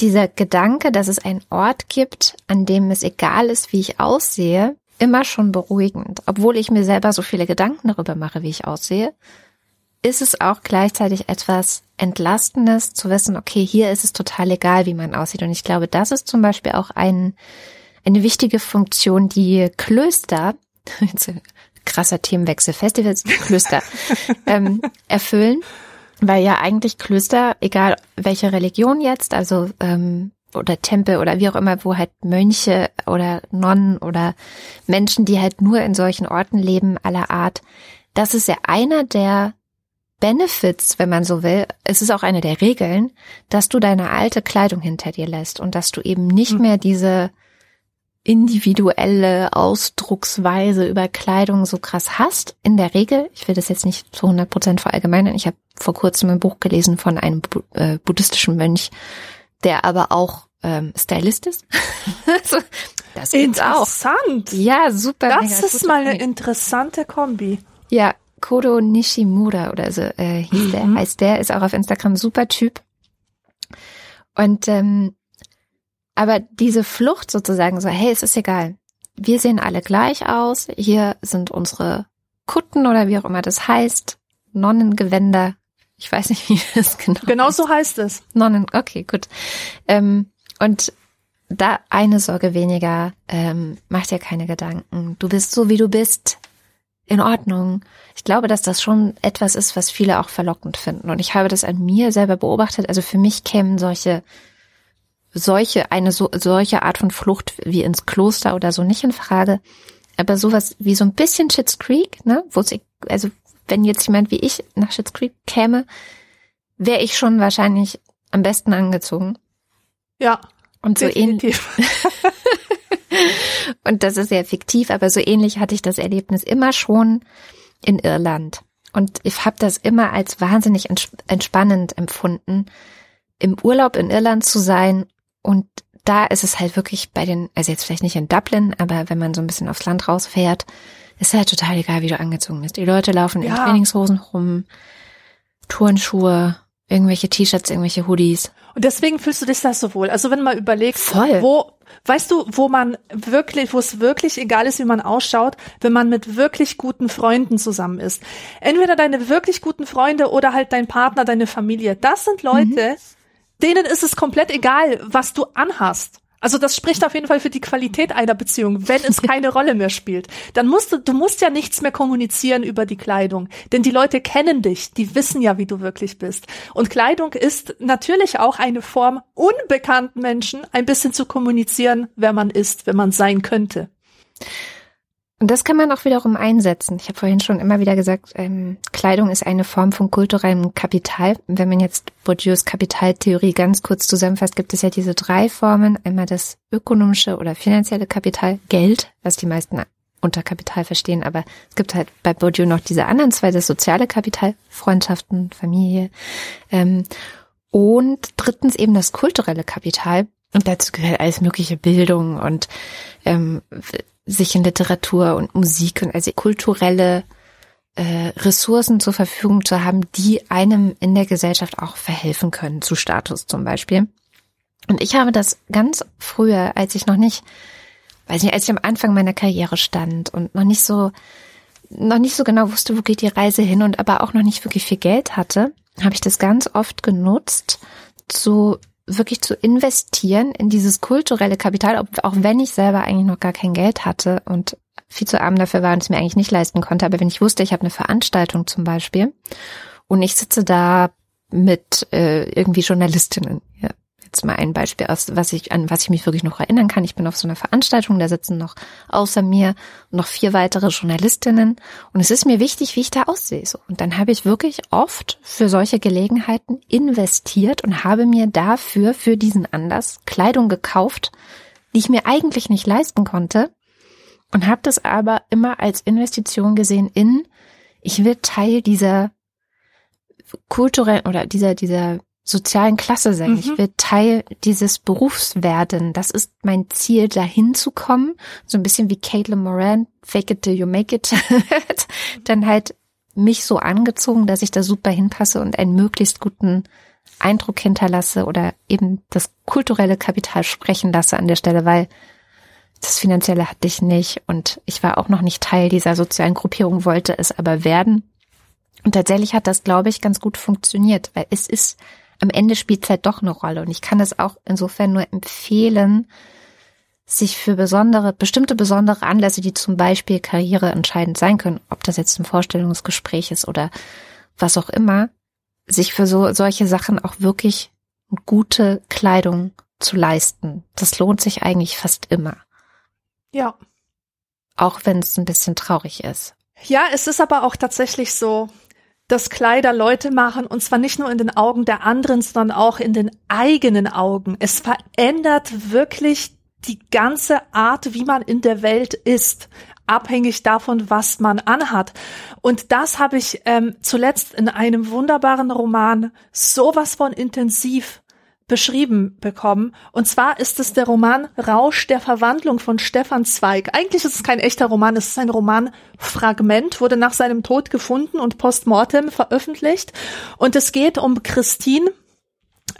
dieser Gedanke, dass es einen Ort gibt, an dem es egal ist, wie ich aussehe, immer schon beruhigend. Obwohl ich mir selber so viele Gedanken darüber mache, wie ich aussehe, ist es auch gleichzeitig etwas Entlastendes zu wissen, okay, hier ist es total egal, wie man aussieht. Und ich glaube, das ist zum Beispiel auch ein, eine wichtige Funktion, die Klöster, krasser Themenwechsel, Festivals, Klöster ähm, erfüllen, weil ja eigentlich Klöster, egal welche Religion jetzt, also ähm, oder Tempel oder wie auch immer, wo halt Mönche oder Nonnen oder Menschen, die halt nur in solchen Orten leben, aller Art, das ist ja einer der Benefits, wenn man so will, es ist auch eine der Regeln, dass du deine alte Kleidung hinter dir lässt und dass du eben nicht hm. mehr diese individuelle Ausdrucksweise über Kleidung so krass hast. In der Regel, ich will das jetzt nicht zu 100 Prozent verallgemeinern, ich habe vor kurzem ein Buch gelesen von einem äh, buddhistischen Mönch, der aber auch ähm, Stylist ist. das gibt's Interessant. Auch. Ja, super. Das ist mal eine interessante Kombi. Ja, Kodo Nishimura oder so äh, hieß mhm. der, heißt der, ist auch auf Instagram super Typ. Und ähm, aber diese Flucht sozusagen so, hey, es ist egal. Wir sehen alle gleich aus. Hier sind unsere Kutten oder wie auch immer das heißt. Nonnengewänder. Ich weiß nicht, wie das genau Genau so heißt es. Nonnen, okay, gut. Ähm, und da eine Sorge weniger, ähm, mach dir keine Gedanken. Du bist so, wie du bist. In Ordnung. Ich glaube, dass das schon etwas ist, was viele auch verlockend finden. Und ich habe das an mir selber beobachtet. Also für mich kämen solche solche, eine so, solche Art von Flucht wie ins Kloster oder so nicht in Frage. Aber sowas wie so ein bisschen Schitt's Creek, ne, wo es, also wenn jetzt jemand wie ich nach Schitt's Creek käme, wäre ich schon wahrscheinlich am besten angezogen. Ja. Und so ähnlich. und das ist sehr fiktiv, aber so ähnlich hatte ich das Erlebnis immer schon in Irland. Und ich habe das immer als wahnsinnig entspannend empfunden, im Urlaub in Irland zu sein. Und da ist es halt wirklich bei den, also jetzt vielleicht nicht in Dublin, aber wenn man so ein bisschen aufs Land rausfährt, ist halt total egal, wie du angezogen bist. Die Leute laufen ja. in Trainingshosen rum, Turnschuhe, irgendwelche T-Shirts, irgendwelche Hoodies. Und deswegen fühlst du dich das so wohl. Also wenn man überlegt, Voll. wo, weißt du, wo man wirklich, wo es wirklich egal ist, wie man ausschaut, wenn man mit wirklich guten Freunden zusammen ist. Entweder deine wirklich guten Freunde oder halt dein Partner, deine Familie. Das sind Leute, mhm. Denen ist es komplett egal, was du anhast. Also das spricht auf jeden Fall für die Qualität einer Beziehung, wenn es keine Rolle mehr spielt. Dann musst du, du musst ja nichts mehr kommunizieren über die Kleidung, denn die Leute kennen dich, die wissen ja, wie du wirklich bist. Und Kleidung ist natürlich auch eine Form, unbekannten Menschen ein bisschen zu kommunizieren, wer man ist, wenn man sein könnte. Und das kann man auch wiederum einsetzen. Ich habe vorhin schon immer wieder gesagt, ähm, Kleidung ist eine Form von kulturellem Kapital. Wenn man jetzt Bourdieu's Kapitaltheorie ganz kurz zusammenfasst, gibt es ja diese drei Formen. Einmal das ökonomische oder finanzielle Kapital, Geld, was die meisten unter Kapital verstehen, aber es gibt halt bei Bourdieu noch diese anderen zwei, das soziale Kapital, Freundschaften, Familie. Ähm, und drittens eben das kulturelle Kapital. Und dazu gehört alles mögliche Bildung und ähm, sich in Literatur und Musik und also kulturelle äh, Ressourcen zur Verfügung zu haben, die einem in der Gesellschaft auch verhelfen können, zu Status zum Beispiel. Und ich habe das ganz früher, als ich noch nicht, weiß nicht, als ich am Anfang meiner Karriere stand und noch nicht so, noch nicht so genau wusste, wo geht die Reise hin und aber auch noch nicht wirklich viel Geld hatte, habe ich das ganz oft genutzt, zu wirklich zu investieren in dieses kulturelle Kapital, auch wenn ich selber eigentlich noch gar kein Geld hatte und viel zu arm dafür war und es mir eigentlich nicht leisten konnte. Aber wenn ich wusste, ich habe eine Veranstaltung zum Beispiel und ich sitze da mit äh, irgendwie Journalistinnen, ja, jetzt mal ein Beispiel aus, was ich, an was ich mich wirklich noch erinnern kann. Ich bin auf so einer Veranstaltung, da sitzen noch außer mir noch vier weitere Journalistinnen und es ist mir wichtig, wie ich da aussehe. So. Und dann habe ich wirklich oft für solche Gelegenheiten investiert und habe mir dafür, für diesen Anlass, Kleidung gekauft, die ich mir eigentlich nicht leisten konnte und habe das aber immer als Investition gesehen in, ich will Teil dieser kulturellen oder dieser, dieser sozialen Klasse sein. Mhm. Ich will Teil dieses Berufs werden. Das ist mein Ziel, dahin zu kommen. So ein bisschen wie Caitlin Moran, fake it till you make it. Dann halt mich so angezogen, dass ich da super hinpasse und einen möglichst guten Eindruck hinterlasse oder eben das kulturelle Kapital sprechen lasse an der Stelle, weil das Finanzielle hatte ich nicht und ich war auch noch nicht Teil dieser sozialen Gruppierung, wollte es aber werden. Und tatsächlich hat das, glaube ich, ganz gut funktioniert, weil es ist am Ende spielt es halt doch eine Rolle. Und ich kann es auch insofern nur empfehlen, sich für besondere, bestimmte besondere Anlässe, die zum Beispiel Karriere entscheidend sein können, ob das jetzt ein Vorstellungsgespräch ist oder was auch immer, sich für so solche Sachen auch wirklich gute Kleidung zu leisten. Das lohnt sich eigentlich fast immer. Ja. Auch wenn es ein bisschen traurig ist. Ja, es ist aber auch tatsächlich so, dass Kleider Leute machen, und zwar nicht nur in den Augen der anderen, sondern auch in den eigenen Augen. Es verändert wirklich die ganze Art, wie man in der Welt ist, abhängig davon, was man anhat. Und das habe ich ähm, zuletzt in einem wunderbaren Roman sowas von intensiv beschrieben bekommen. Und zwar ist es der Roman Rausch der Verwandlung von Stefan Zweig. Eigentlich ist es kein echter Roman, es ist ein Romanfragment, wurde nach seinem Tod gefunden und postmortem veröffentlicht. Und es geht um Christine,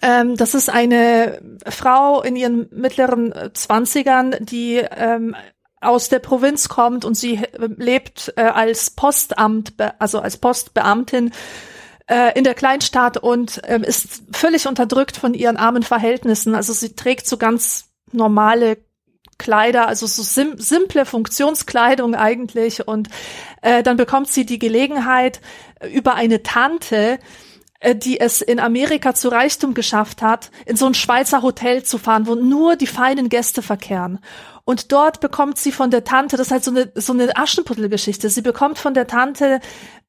ähm, das ist eine Frau in ihren mittleren Zwanzigern, die ähm, aus der Provinz kommt und sie lebt äh, als Postamt, also als Postbeamtin äh, in der Kleinstadt und ähm, ist völlig unterdrückt von ihren armen Verhältnissen. Also sie trägt so ganz normale Kleider, also so sim simple Funktionskleidung eigentlich. Und äh, dann bekommt sie die Gelegenheit äh, über eine Tante, äh, die es in Amerika zu Reichtum geschafft hat, in so ein Schweizer Hotel zu fahren, wo nur die feinen Gäste verkehren. Und dort bekommt sie von der Tante, das ist halt so eine, so eine Aschenputtelgeschichte, sie bekommt von der Tante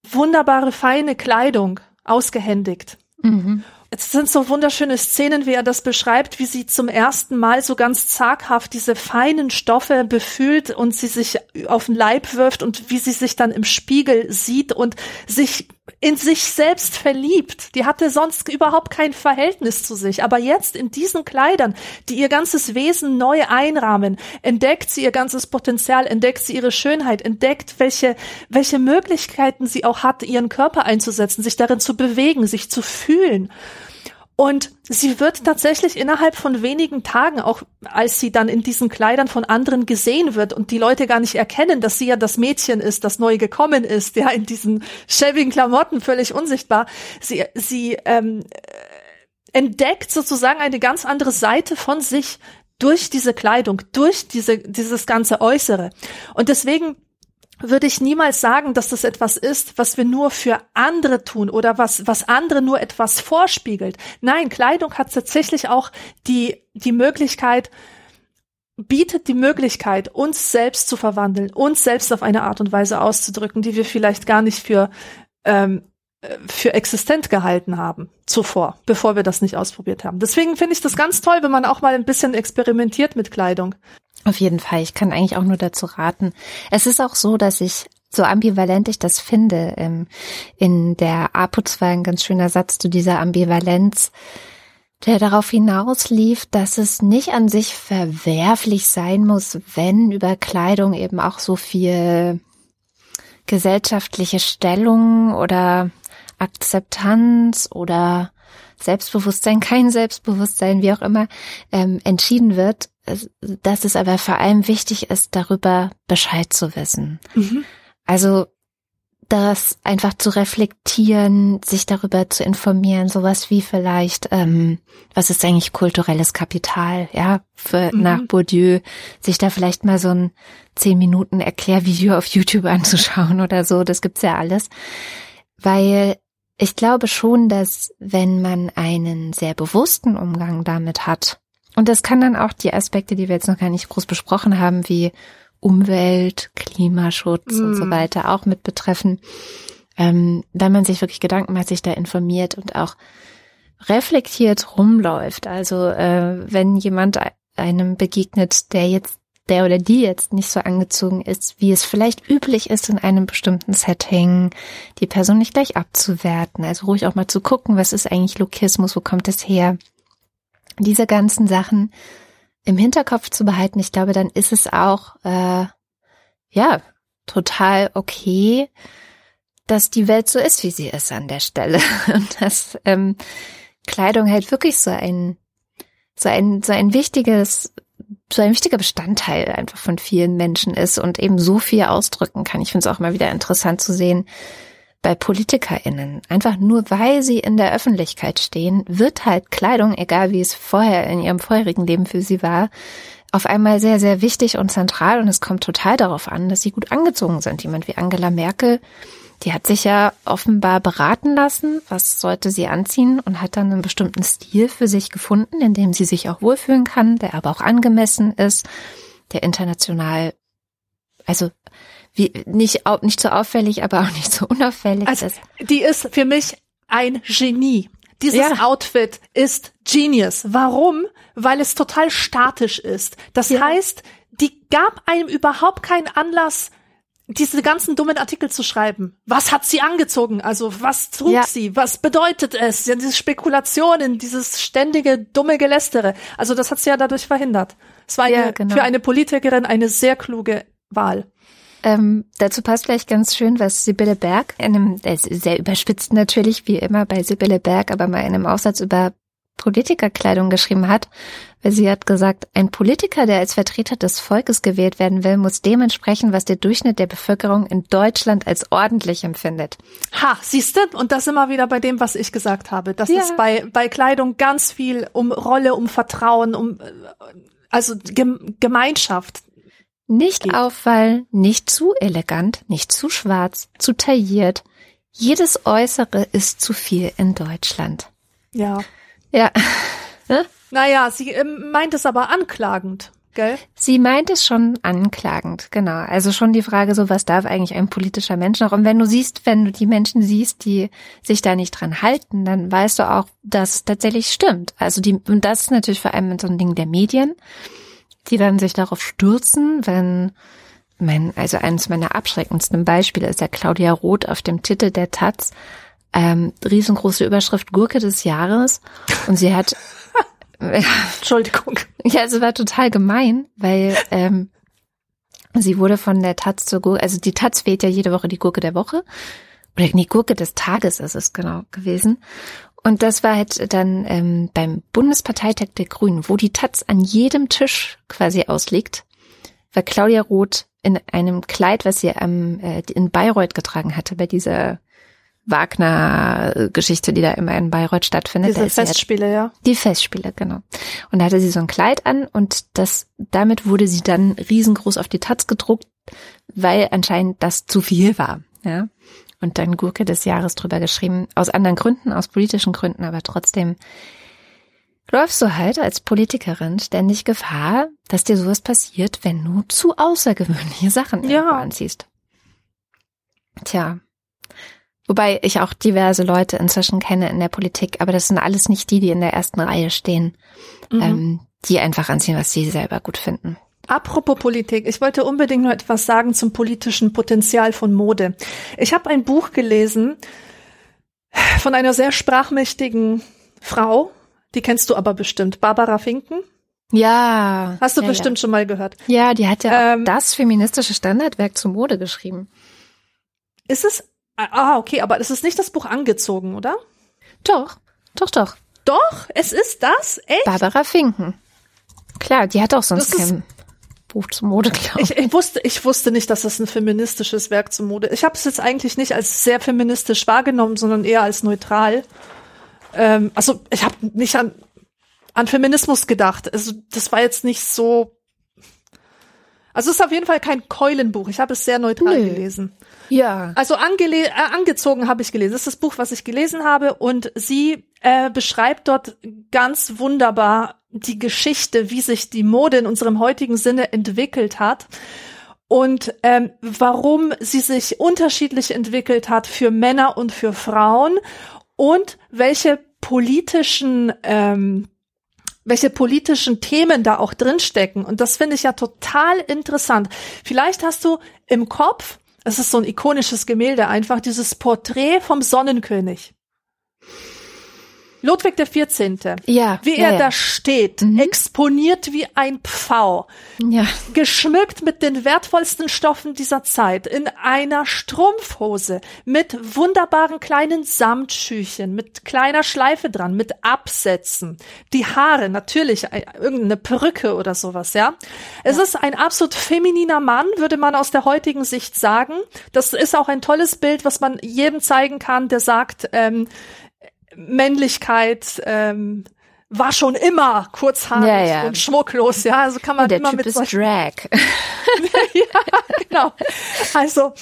wunderbare, feine Kleidung ausgehändigt. Mhm. es sind so wunderschöne Szenen, wie er das beschreibt, wie sie zum ersten Mal so ganz zaghaft diese feinen Stoffe befühlt und sie sich auf den Leib wirft und wie sie sich dann im Spiegel sieht und sich in sich selbst verliebt. Die hatte sonst überhaupt kein Verhältnis zu sich. Aber jetzt in diesen Kleidern, die ihr ganzes Wesen neu einrahmen, entdeckt sie ihr ganzes Potenzial, entdeckt sie ihre Schönheit, entdeckt, welche, welche Möglichkeiten sie auch hat, ihren Körper einzusetzen, sich darin zu bewegen, sich zu fühlen. Und sie wird tatsächlich innerhalb von wenigen Tagen, auch als sie dann in diesen Kleidern von anderen gesehen wird und die Leute gar nicht erkennen, dass sie ja das Mädchen ist, das neu gekommen ist, ja, in diesen schäbigen Klamotten völlig unsichtbar. Sie, sie ähm, entdeckt sozusagen eine ganz andere Seite von sich durch diese Kleidung, durch diese, dieses ganze Äußere. Und deswegen würde ich niemals sagen, dass das etwas ist, was wir nur für andere tun oder was, was andere nur etwas vorspiegelt. Nein, Kleidung hat tatsächlich auch die, die Möglichkeit, bietet die Möglichkeit, uns selbst zu verwandeln, uns selbst auf eine Art und Weise auszudrücken, die wir vielleicht gar nicht für, ähm, für existent gehalten haben zuvor, bevor wir das nicht ausprobiert haben. Deswegen finde ich das ganz toll, wenn man auch mal ein bisschen experimentiert mit Kleidung. Auf jeden Fall. Ich kann eigentlich auch nur dazu raten. Es ist auch so, dass ich so ambivalent ich das finde, ähm, in der APUZ war ein ganz schöner Satz zu dieser Ambivalenz, der darauf hinauslief, dass es nicht an sich verwerflich sein muss, wenn über Kleidung eben auch so viel gesellschaftliche Stellung oder Akzeptanz oder Selbstbewusstsein, kein Selbstbewusstsein, wie auch immer, ähm, entschieden wird, dass es aber vor allem wichtig ist, darüber Bescheid zu wissen. Mhm. Also das einfach zu reflektieren, sich darüber zu informieren, sowas wie vielleicht, ähm, was ist eigentlich kulturelles Kapital, ja, für mhm. nach Bourdieu, sich da vielleicht mal so ein zehn Minuten Erklärvideo auf YouTube anzuschauen oder so, das gibt's ja alles. Weil ich glaube schon, dass wenn man einen sehr bewussten Umgang damit hat, und das kann dann auch die Aspekte, die wir jetzt noch gar nicht groß besprochen haben, wie Umwelt, Klimaschutz mm. und so mm. weiter auch mit betreffen, ähm, wenn man sich wirklich Gedanken macht, sich da informiert und auch reflektiert rumläuft. Also äh, wenn jemand einem begegnet, der jetzt der oder die jetzt nicht so angezogen ist, wie es vielleicht üblich ist in einem bestimmten Setting, die Person nicht gleich abzuwerten, also ruhig auch mal zu gucken, was ist eigentlich Lokismus, wo kommt es her, diese ganzen Sachen im Hinterkopf zu behalten. Ich glaube, dann ist es auch äh, ja total okay, dass die Welt so ist, wie sie ist an der Stelle und dass ähm, Kleidung halt wirklich so ein so ein so ein wichtiges so ein wichtiger Bestandteil einfach von vielen Menschen ist und eben so viel ausdrücken kann. Ich finde es auch mal wieder interessant zu sehen bei PolitikerInnen. Einfach nur weil sie in der Öffentlichkeit stehen, wird halt Kleidung, egal wie es vorher in ihrem vorherigen Leben für sie war, auf einmal sehr, sehr wichtig und zentral und es kommt total darauf an, dass sie gut angezogen sind. Jemand wie Angela Merkel, die hat sich ja offenbar beraten lassen, was sollte sie anziehen und hat dann einen bestimmten Stil für sich gefunden, in dem sie sich auch wohlfühlen kann, der aber auch angemessen ist, der international, also wie, nicht, nicht so auffällig, aber auch nicht so unauffällig also, ist. Die ist für mich ein Genie. Dieses ja. Outfit ist Genius. Warum? Weil es total statisch ist. Das ja. heißt, die gab einem überhaupt keinen Anlass, diese ganzen dummen Artikel zu schreiben. Was hat sie angezogen? Also was trug ja. sie? Was bedeutet es? Ja, diese Spekulationen, dieses ständige dumme Gelästere. Also das hat sie ja dadurch verhindert. Es war ja, genau. für eine Politikerin eine sehr kluge Wahl. Ähm, dazu passt vielleicht ganz schön, was Sibylle Berg, in einem, sehr überspitzt natürlich, wie immer bei Sibylle Berg, aber mal in einem Aufsatz über Politikerkleidung geschrieben hat, sie hat gesagt, ein Politiker, der als Vertreter des Volkes gewählt werden will, muss dementsprechend, was der Durchschnitt der Bevölkerung in Deutschland als ordentlich empfindet. Ha, siehst du? Und das immer wieder bei dem, was ich gesagt habe. Das ja. ist bei, bei Kleidung ganz viel um Rolle, um Vertrauen, um, also Gemeinschaft. Nicht geht. auffallen, nicht zu elegant, nicht zu schwarz, zu tailliert. Jedes Äußere ist zu viel in Deutschland. Ja. Ja. Naja, sie ähm, meint es aber anklagend. gell? Sie meint es schon anklagend, genau. Also schon die Frage so, was darf eigentlich ein politischer Mensch noch? Und wenn du siehst, wenn du die Menschen siehst, die sich da nicht dran halten, dann weißt du auch, dass es tatsächlich stimmt. Also die, und das ist natürlich vor allem so ein Ding der Medien, die dann sich darauf stürzen, wenn mein, also eines meiner abschreckendsten Beispiele ist ja Claudia Roth auf dem Titel der Taz, ähm, riesengroße Überschrift Gurke des Jahres und sie hat Entschuldigung. Ja, es war total gemein, weil ähm, sie wurde von der Taz zur Gurke, also die Taz wählt ja jede Woche die Gurke der Woche. Oder die Gurke des Tages ist es genau gewesen. Und das war halt dann ähm, beim Bundesparteitag der Grünen, wo die Taz an jedem Tisch quasi ausliegt, war Claudia Roth in einem Kleid, was sie ähm, äh, in Bayreuth getragen hatte, bei dieser Wagner-Geschichte, die da immer in Bayreuth stattfindet. Diese Festspiele, ja. Die Festspiele, genau. Und da hatte sie so ein Kleid an und das, damit wurde sie dann riesengroß auf die Taz gedruckt, weil anscheinend das zu viel war, ja. Und dann Gurke des Jahres drüber geschrieben, aus anderen Gründen, aus politischen Gründen, aber trotzdem läufst du halt als Politikerin ständig Gefahr, dass dir sowas passiert, wenn du zu außergewöhnliche Sachen ja. anziehst. Tja, Wobei ich auch diverse Leute inzwischen kenne in der Politik, aber das sind alles nicht die, die in der ersten Reihe stehen, mhm. ähm, die einfach anziehen, was sie selber gut finden. Apropos Politik, ich wollte unbedingt noch etwas sagen zum politischen Potenzial von Mode. Ich habe ein Buch gelesen von einer sehr sprachmächtigen Frau, die kennst du aber bestimmt, Barbara Finken. Ja. Hast du ja, bestimmt ja. schon mal gehört. Ja, die hat ja ähm, das feministische Standardwerk zur Mode geschrieben. Ist es Ah, okay, aber es ist nicht das Buch angezogen, oder? Doch, doch, doch. Doch, es ist das? Echt? Barbara Finken. Klar, die hat auch sonst kein Buch zur Mode, glaube ich. Ich wusste, ich wusste nicht, dass das ein feministisches Werk zur Mode. Ich habe es jetzt eigentlich nicht als sehr feministisch wahrgenommen, sondern eher als neutral. Ähm, also ich habe nicht an, an Feminismus gedacht. Also das war jetzt nicht so. Also es ist auf jeden Fall kein Keulenbuch. Ich habe es sehr neutral Nö. gelesen. Ja. Also angele äh, angezogen habe ich gelesen. Das ist das Buch, was ich gelesen habe. Und sie äh, beschreibt dort ganz wunderbar die Geschichte, wie sich die Mode in unserem heutigen Sinne entwickelt hat und ähm, warum sie sich unterschiedlich entwickelt hat für Männer und für Frauen und welche politischen ähm, welche politischen Themen da auch drinstecken. Und das finde ich ja total interessant. Vielleicht hast du im Kopf, es ist so ein ikonisches Gemälde einfach, dieses Porträt vom Sonnenkönig. Ludwig der 14. Ja. Wie ja, er ja. da steht, mhm. exponiert wie ein Pfau. Ja. Geschmückt mit den wertvollsten Stoffen dieser Zeit, in einer Strumpfhose, mit wunderbaren kleinen Samtschüchen, mit kleiner Schleife dran, mit Absätzen. Die Haare, natürlich, äh, irgendeine Perücke oder sowas, ja. Es ja. ist ein absolut femininer Mann, würde man aus der heutigen Sicht sagen. Das ist auch ein tolles Bild, was man jedem zeigen kann, der sagt, ähm, Männlichkeit ähm, war schon immer kurzhaarig ja, ja. und schmucklos, ja. Also kann man Der immer typ mit ist Drag. ja, genau. Also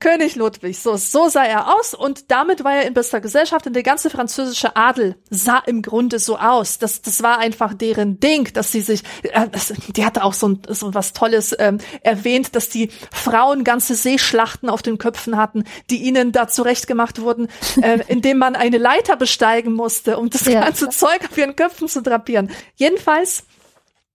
König Ludwig, so, so sah er aus und damit war er in bester Gesellschaft und der ganze französische Adel sah im Grunde so aus. Das, das war einfach deren Ding, dass sie sich, äh, das, die hatte auch so, ein, so was Tolles ähm, erwähnt, dass die Frauen ganze Seeschlachten auf den Köpfen hatten, die ihnen da zurechtgemacht wurden, äh, indem man eine Leiter besteigen musste, um das Ja. ganze Zeug auf ihren Köpfen zu drapieren. Jedenfalls,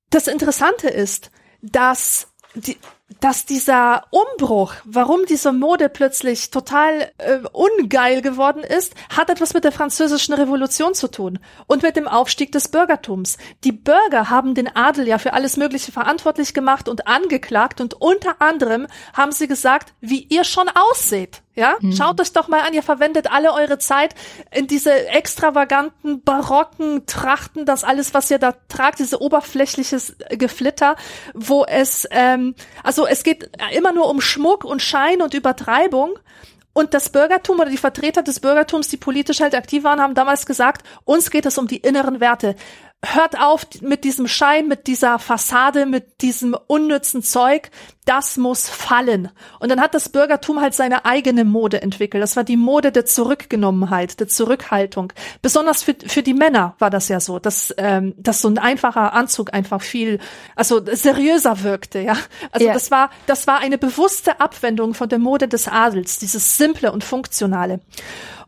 das Interessante ist, dass die, dass dieser Umbruch, warum diese Mode plötzlich total äh, ungeil geworden ist, hat etwas mit der französischen Revolution zu tun und mit dem Aufstieg des Bürgertums. Die Bürger haben den Adel ja für alles Mögliche verantwortlich gemacht und angeklagt und unter anderem haben sie gesagt, wie ihr schon ausseht. Ja, Mhm. schaut euch doch mal an, ihr verwendet alle eure Zeit in diese extravaganten, barocken Trachten, das alles, was ihr da tragt, diese oberflächliches Geflitter, wo es, ähm, also es geht immer nur um Schmuck und Schein und Übertreibung. Und das Bürgertum oder die Vertreter des Bürgertums, die politisch halt aktiv waren, haben damals gesagt, uns geht es um die inneren Werte. Hört auf mit diesem Schein, mit dieser Fassade, mit diesem unnützen Zeug. Das muss fallen. Und dann hat das Bürgertum halt seine eigene Mode entwickelt. Das war die Mode der Zurückgenommenheit, der Zurückhaltung. Besonders für, für die Männer war das ja so, dass, ähm, dass so ein einfacher Anzug einfach viel, also seriöser wirkte, ja. Also ja. das war, das war eine bewusste Abwendung von der Mode des Adels, dieses simple und funktionale.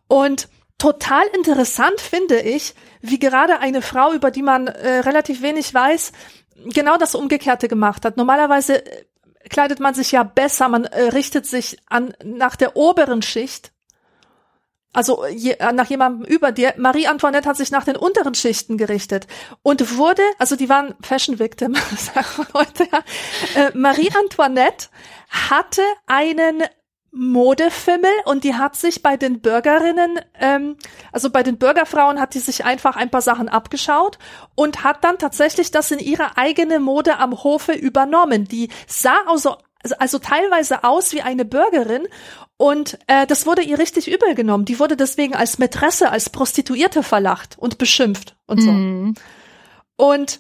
Und total interessant finde ich, wie gerade eine Frau, über die man äh, relativ wenig weiß, genau das Umgekehrte gemacht hat. Normalerweise äh, kleidet man sich ja besser, man äh, richtet sich an nach der oberen Schicht. Also je, äh, nach jemandem über dir. Marie Antoinette hat sich nach den unteren Schichten gerichtet und wurde, also die waren Fashion Victim, sagen wir heute. Ja. Äh, Marie Antoinette hatte einen Modefimmel und die hat sich bei den Bürgerinnen, ähm, also bei den Bürgerfrauen hat die sich einfach ein paar Sachen abgeschaut und hat dann tatsächlich das in ihre eigene Mode am Hofe übernommen. Die sah also, also teilweise aus wie eine Bürgerin und äh, das wurde ihr richtig übel genommen. Die wurde deswegen als Mätresse, als Prostituierte verlacht und beschimpft und so. Mm. Und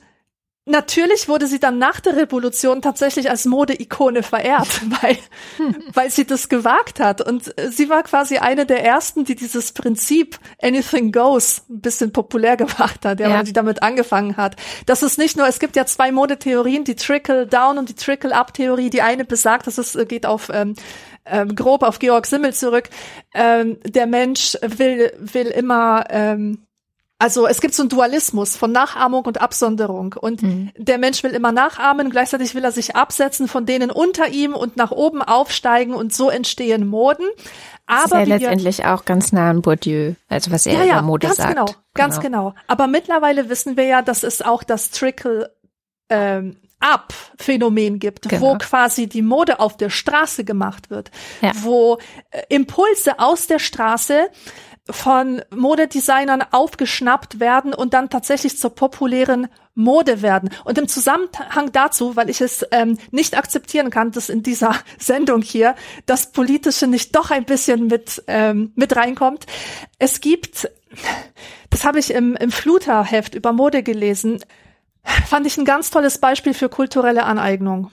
Natürlich wurde sie dann nach der Revolution tatsächlich als Modeikone verehrt, weil, weil sie das gewagt hat. Und sie war quasi eine der ersten, die dieses Prinzip Anything Goes ein bisschen populär gemacht hat, ja, ja. die damit angefangen hat. Das ist nicht nur, es gibt ja zwei Modetheorien, die Trickle-Down und die Trickle-Up-Theorie. Die eine besagt, dass es geht auf ähm, ähm, grob auf Georg Simmel zurück. Ähm, der Mensch will, will immer ähm, also es gibt so einen Dualismus von Nachahmung und Absonderung. Und mhm. der Mensch will immer nachahmen, gleichzeitig will er sich absetzen von denen unter ihm und nach oben aufsteigen und so entstehen Moden. Aber das ist ja letztendlich auch ganz nah an Bourdieu, also was er ja, ja, über Mode ganz sagt. Genau, ganz genau. genau. Aber mittlerweile wissen wir ja, dass es auch das Trickle ähm, Up-Phänomen gibt, genau. wo quasi die Mode auf der Straße gemacht wird, ja. wo äh, Impulse aus der Straße von Modedesignern aufgeschnappt werden und dann tatsächlich zur populären Mode werden. Und im Zusammenhang dazu, weil ich es ähm, nicht akzeptieren kann, dass in dieser Sendung hier das Politische nicht doch ein bisschen mit, ähm, mit reinkommt. Es gibt, das habe ich im, im Fluterheft über Mode gelesen, fand ich ein ganz tolles Beispiel für kulturelle Aneignung.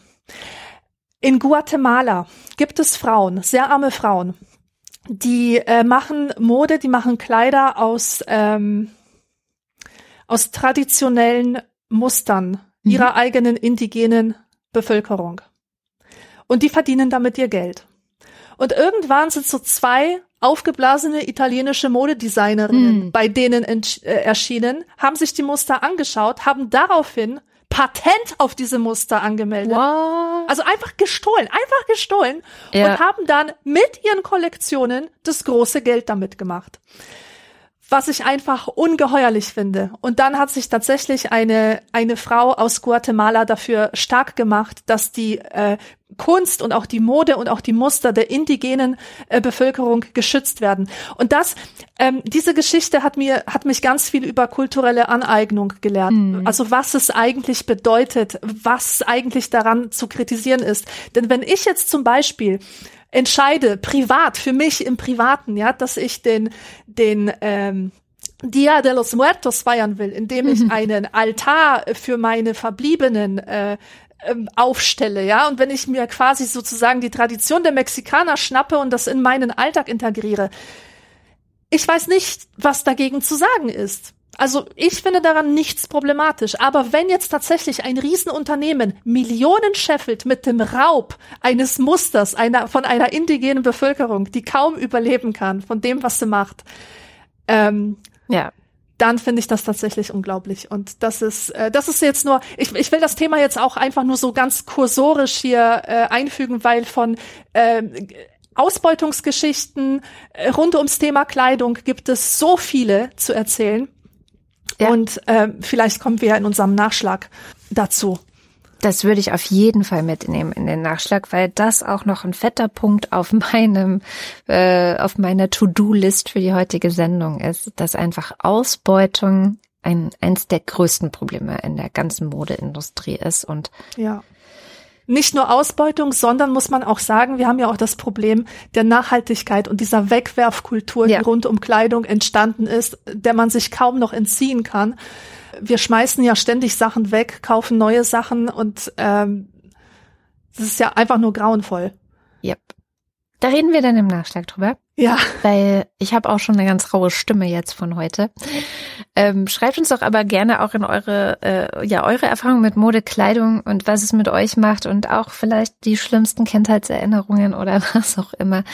In Guatemala gibt es Frauen, sehr arme Frauen, die äh, machen Mode, die machen Kleider aus, ähm, aus traditionellen Mustern mhm. ihrer eigenen indigenen Bevölkerung. Und die verdienen damit ihr Geld. Und irgendwann sind so zwei aufgeblasene italienische Modedesignerinnen mhm. bei denen äh, erschienen, haben sich die Muster angeschaut, haben daraufhin Patent auf diese Muster angemeldet. What? Also einfach gestohlen, einfach gestohlen ja. und haben dann mit ihren Kollektionen das große Geld damit gemacht was ich einfach ungeheuerlich finde. Und dann hat sich tatsächlich eine, eine Frau aus Guatemala dafür stark gemacht, dass die äh, Kunst und auch die Mode und auch die Muster der indigenen äh, Bevölkerung geschützt werden. Und das, ähm, diese Geschichte hat mir, hat mich ganz viel über kulturelle Aneignung gelernt. Mhm. Also was es eigentlich bedeutet, was eigentlich daran zu kritisieren ist. Denn wenn ich jetzt zum Beispiel entscheide, privat, für mich im Privaten, ja, dass ich den, den, ähm, Dia de los Muertos feiern will, indem ich mhm. einen Altar für meine Verbliebenen äh, ähm, aufstelle, ja, und wenn ich mir quasi sozusagen die Tradition der Mexikaner schnappe und das in meinen Alltag integriere, ich weiß nicht, was dagegen zu sagen ist. Also ich finde daran nichts problematisch. Aber wenn jetzt tatsächlich ein Riesenunternehmen Millionen scheffelt mit dem Raub eines Musters einer, von einer indigenen Bevölkerung, die kaum überleben kann von dem, was sie macht, ähm, ja. Dann finde ich das tatsächlich unglaublich. Und das ist, äh, das ist jetzt nur, ich, ich will das Thema jetzt auch einfach nur so ganz kursorisch hier äh, einfügen, weil von äh, Ausbeutungsgeschichten rund ums Thema Kleidung gibt es so viele zu erzählen. Ja. Und äh, vielleicht kommen wir in unserem Nachschlag dazu. Das würde ich auf jeden Fall mitnehmen in den Nachschlag, weil das auch noch ein fetter Punkt auf meinem, äh, auf meiner To-Do-List für die heutige Sendung ist, dass einfach Ausbeutung ein, eins der größten Probleme in der ganzen Modeindustrie ist und ja. nicht nur Ausbeutung, sondern muss man auch sagen, wir haben ja auch das Problem der Nachhaltigkeit und dieser Wegwerfkultur, ja. die rund um Kleidung entstanden ist, der man sich kaum noch entziehen kann. Wir schmeißen ja ständig Sachen weg, kaufen neue Sachen und ähm, das ist ja einfach nur grauenvoll. Yep. Da reden wir dann im Nachschlag drüber. Ja. Weil ich habe auch schon eine ganz raue Stimme jetzt von heute. Ähm, schreibt uns doch aber gerne auch in eure, äh, ja, eure Erfahrungen mit Mode, Kleidung und was es mit euch macht und auch vielleicht die schlimmsten Kindheitserinnerungen oder was auch immer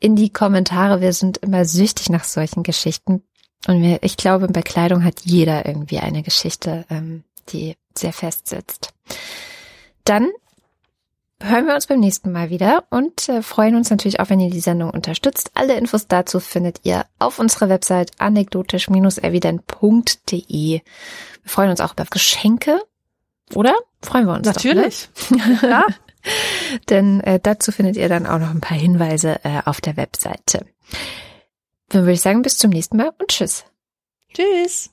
in die Kommentare. Wir sind immer süchtig nach solchen Geschichten. Und wir, ich glaube, bei Kleidung hat jeder irgendwie eine Geschichte, ähm, die sehr fest sitzt. Dann hören wir uns beim nächsten Mal wieder und äh, freuen uns natürlich auch, wenn ihr die Sendung unterstützt. Alle Infos dazu findet ihr auf unserer Website anekdotisch-evident.de. Wir freuen uns auch über Geschenke, oder? Freuen wir uns. Natürlich. Doch, ne? ja. Denn äh, dazu findet ihr dann auch noch ein paar Hinweise äh, auf der Webseite. Dann würde ich sagen, bis zum nächsten Mal und tschüss. Tschüss.